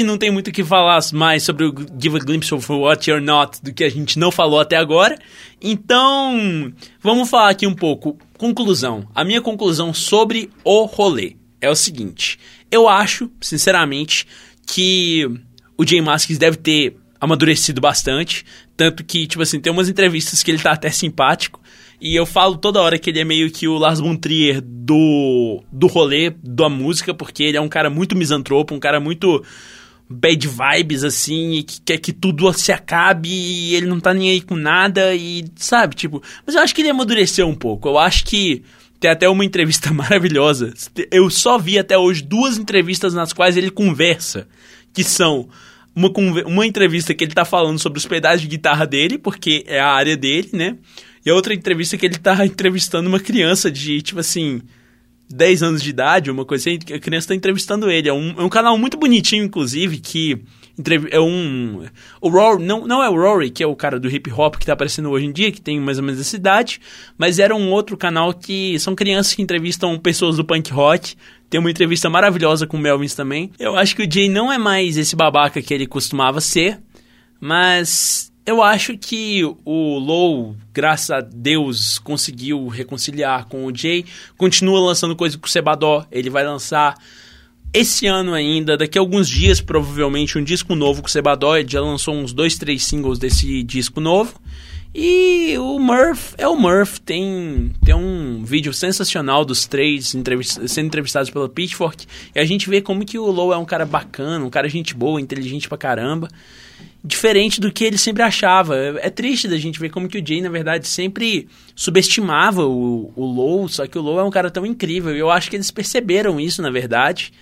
gente. Não tem muito o que falar mais sobre o Give a Glimpse of What You're Not do que a gente não falou até agora. Então, vamos falar aqui um pouco. Conclusão. A minha conclusão sobre o rolê é o seguinte. Eu acho, sinceramente, que o Jay Maskis deve ter amadurecido bastante. Tanto que, tipo assim, tem umas entrevistas que ele tá até simpático. E eu falo toda hora que ele é meio que o Lars von Trier do, do rolê, da música, porque ele é um cara muito misantropo, um cara muito bad vibes, assim, e que quer que tudo se acabe e ele não tá nem aí com nada e, sabe, tipo... Mas eu acho que ele amadureceu um pouco. Eu acho que tem até uma entrevista (laughs) maravilhosa. Eu só vi até hoje duas entrevistas nas quais ele conversa, que são uma, uma entrevista que ele tá falando sobre os pedais de guitarra dele, porque é a área dele, né? E a outra entrevista que ele tá (laughs) entrevistando uma criança de, tipo assim, 10 anos de idade, uma coisa assim, a criança tá entrevistando ele. É um, é um canal muito bonitinho, inclusive, que é um... O Rory, não, não é o Rory, que é o cara do hip hop que tá aparecendo hoje em dia, que tem mais ou menos essa idade, mas era um outro canal que são crianças que entrevistam pessoas do punk rock, tem uma entrevista maravilhosa com o Melvins também. Eu acho que o Jay não é mais esse babaca que ele costumava ser, mas eu acho que o Low, graças a Deus, conseguiu reconciliar com o Jay. Continua lançando coisa com o Sebadó. Ele vai lançar esse ano ainda, daqui a alguns dias, provavelmente, um disco novo com o Sebadó. Ele já lançou uns dois, três singles desse disco novo. E o Murph é o Murph, tem, tem um vídeo sensacional dos três entrevist sendo entrevistados pela Pitchfork. E a gente vê como que o Low é um cara bacana, um cara gente boa, inteligente pra caramba diferente do que ele sempre achava. É, é triste da gente ver como que o Jay, na verdade, sempre subestimava o, o Low, só que o Low é um cara tão incrível. E eu acho que eles perceberam isso, na verdade.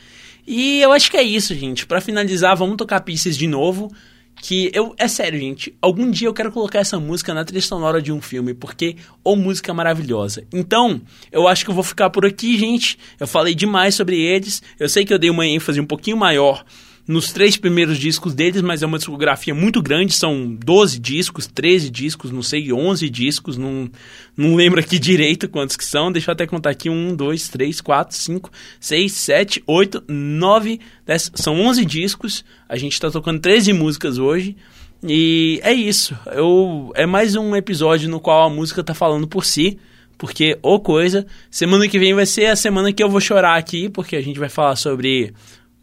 E eu acho que é isso, gente. Para finalizar, vamos tocar Pieces de novo. Que eu. É sério, gente. Algum dia eu quero colocar essa música na trilha sonora de um filme, porque ou música maravilhosa. Então, eu acho que eu vou ficar por aqui, gente. Eu falei demais sobre eles. Eu sei que eu dei uma ênfase um pouquinho maior nos três primeiros discos deles, mas é uma discografia muito grande, são 12 discos, 13 discos, não sei, 11 discos, não, não lembro aqui (laughs) direito quantos que são, deixa eu até contar aqui, 1, 2, 3, 4, 5, 6, 7, 8, 9, 10, são 11 discos, a gente está tocando 13 músicas hoje, e é isso, eu, é mais um episódio no qual a música está falando por si, porque, ô coisa, semana que vem vai ser a semana que eu vou chorar aqui, porque a gente vai falar sobre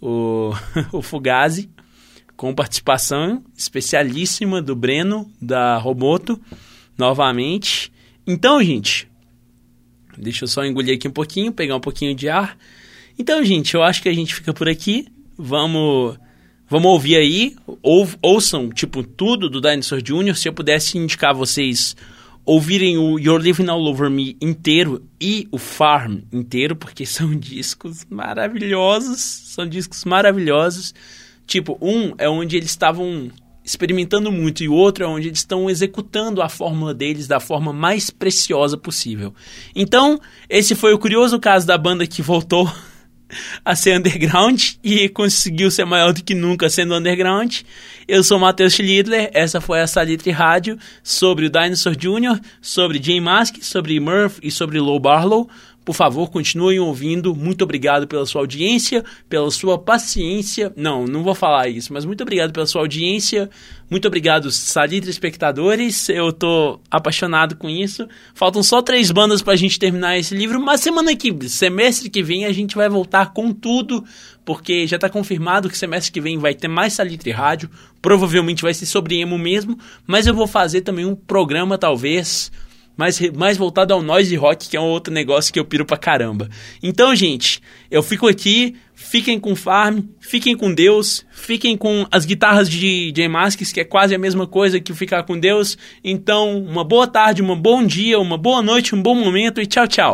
o, (laughs) o Fugazi, com participação especialíssima do Breno, da Roboto, novamente. Então, gente, deixa eu só engolir aqui um pouquinho, pegar um pouquinho de ar. Então, gente, eu acho que a gente fica por aqui. Vamos vamos ouvir aí, ou, ouçam, tipo, tudo do Dinosaur Jr. Se eu pudesse indicar vocês ouvirem o You're Living All Over Me inteiro e o Farm inteiro, porque (laughs) são discos maravilhosos, são discos maravilhosos. Tipo, um é onde eles estavam experimentando muito e o outro é onde eles estão executando a fórmula deles da forma mais preciosa possível. Então, esse foi o curioso caso da banda que voltou (laughs) a ser underground e conseguiu ser maior do que nunca sendo underground. Eu sou Matheus Schlidler, essa foi a Salitre Rádio sobre o Dinosaur Jr., sobre Jay Mask, sobre Murph e sobre Low Barlow. Por favor, continuem ouvindo. Muito obrigado pela sua audiência, pela sua paciência. Não, não vou falar isso, mas muito obrigado pela sua audiência. Muito obrigado, Salitre espectadores. Eu tô apaixonado com isso. Faltam só três bandas pra gente terminar esse livro, mas semana que semestre que vem a gente vai voltar com tudo, porque já tá confirmado que semestre que vem vai ter mais Salitre Rádio. Provavelmente vai ser sobre emo mesmo, mas eu vou fazer também um programa talvez mais, mais voltado ao noise rock, que é um outro negócio que eu piro pra caramba. Então, gente, eu fico aqui, fiquem com Farm, fiquem com Deus, fiquem com as guitarras de J Masks, que é quase a mesma coisa que ficar com Deus. Então, uma boa tarde, um bom dia, uma boa noite, um bom momento e tchau, tchau.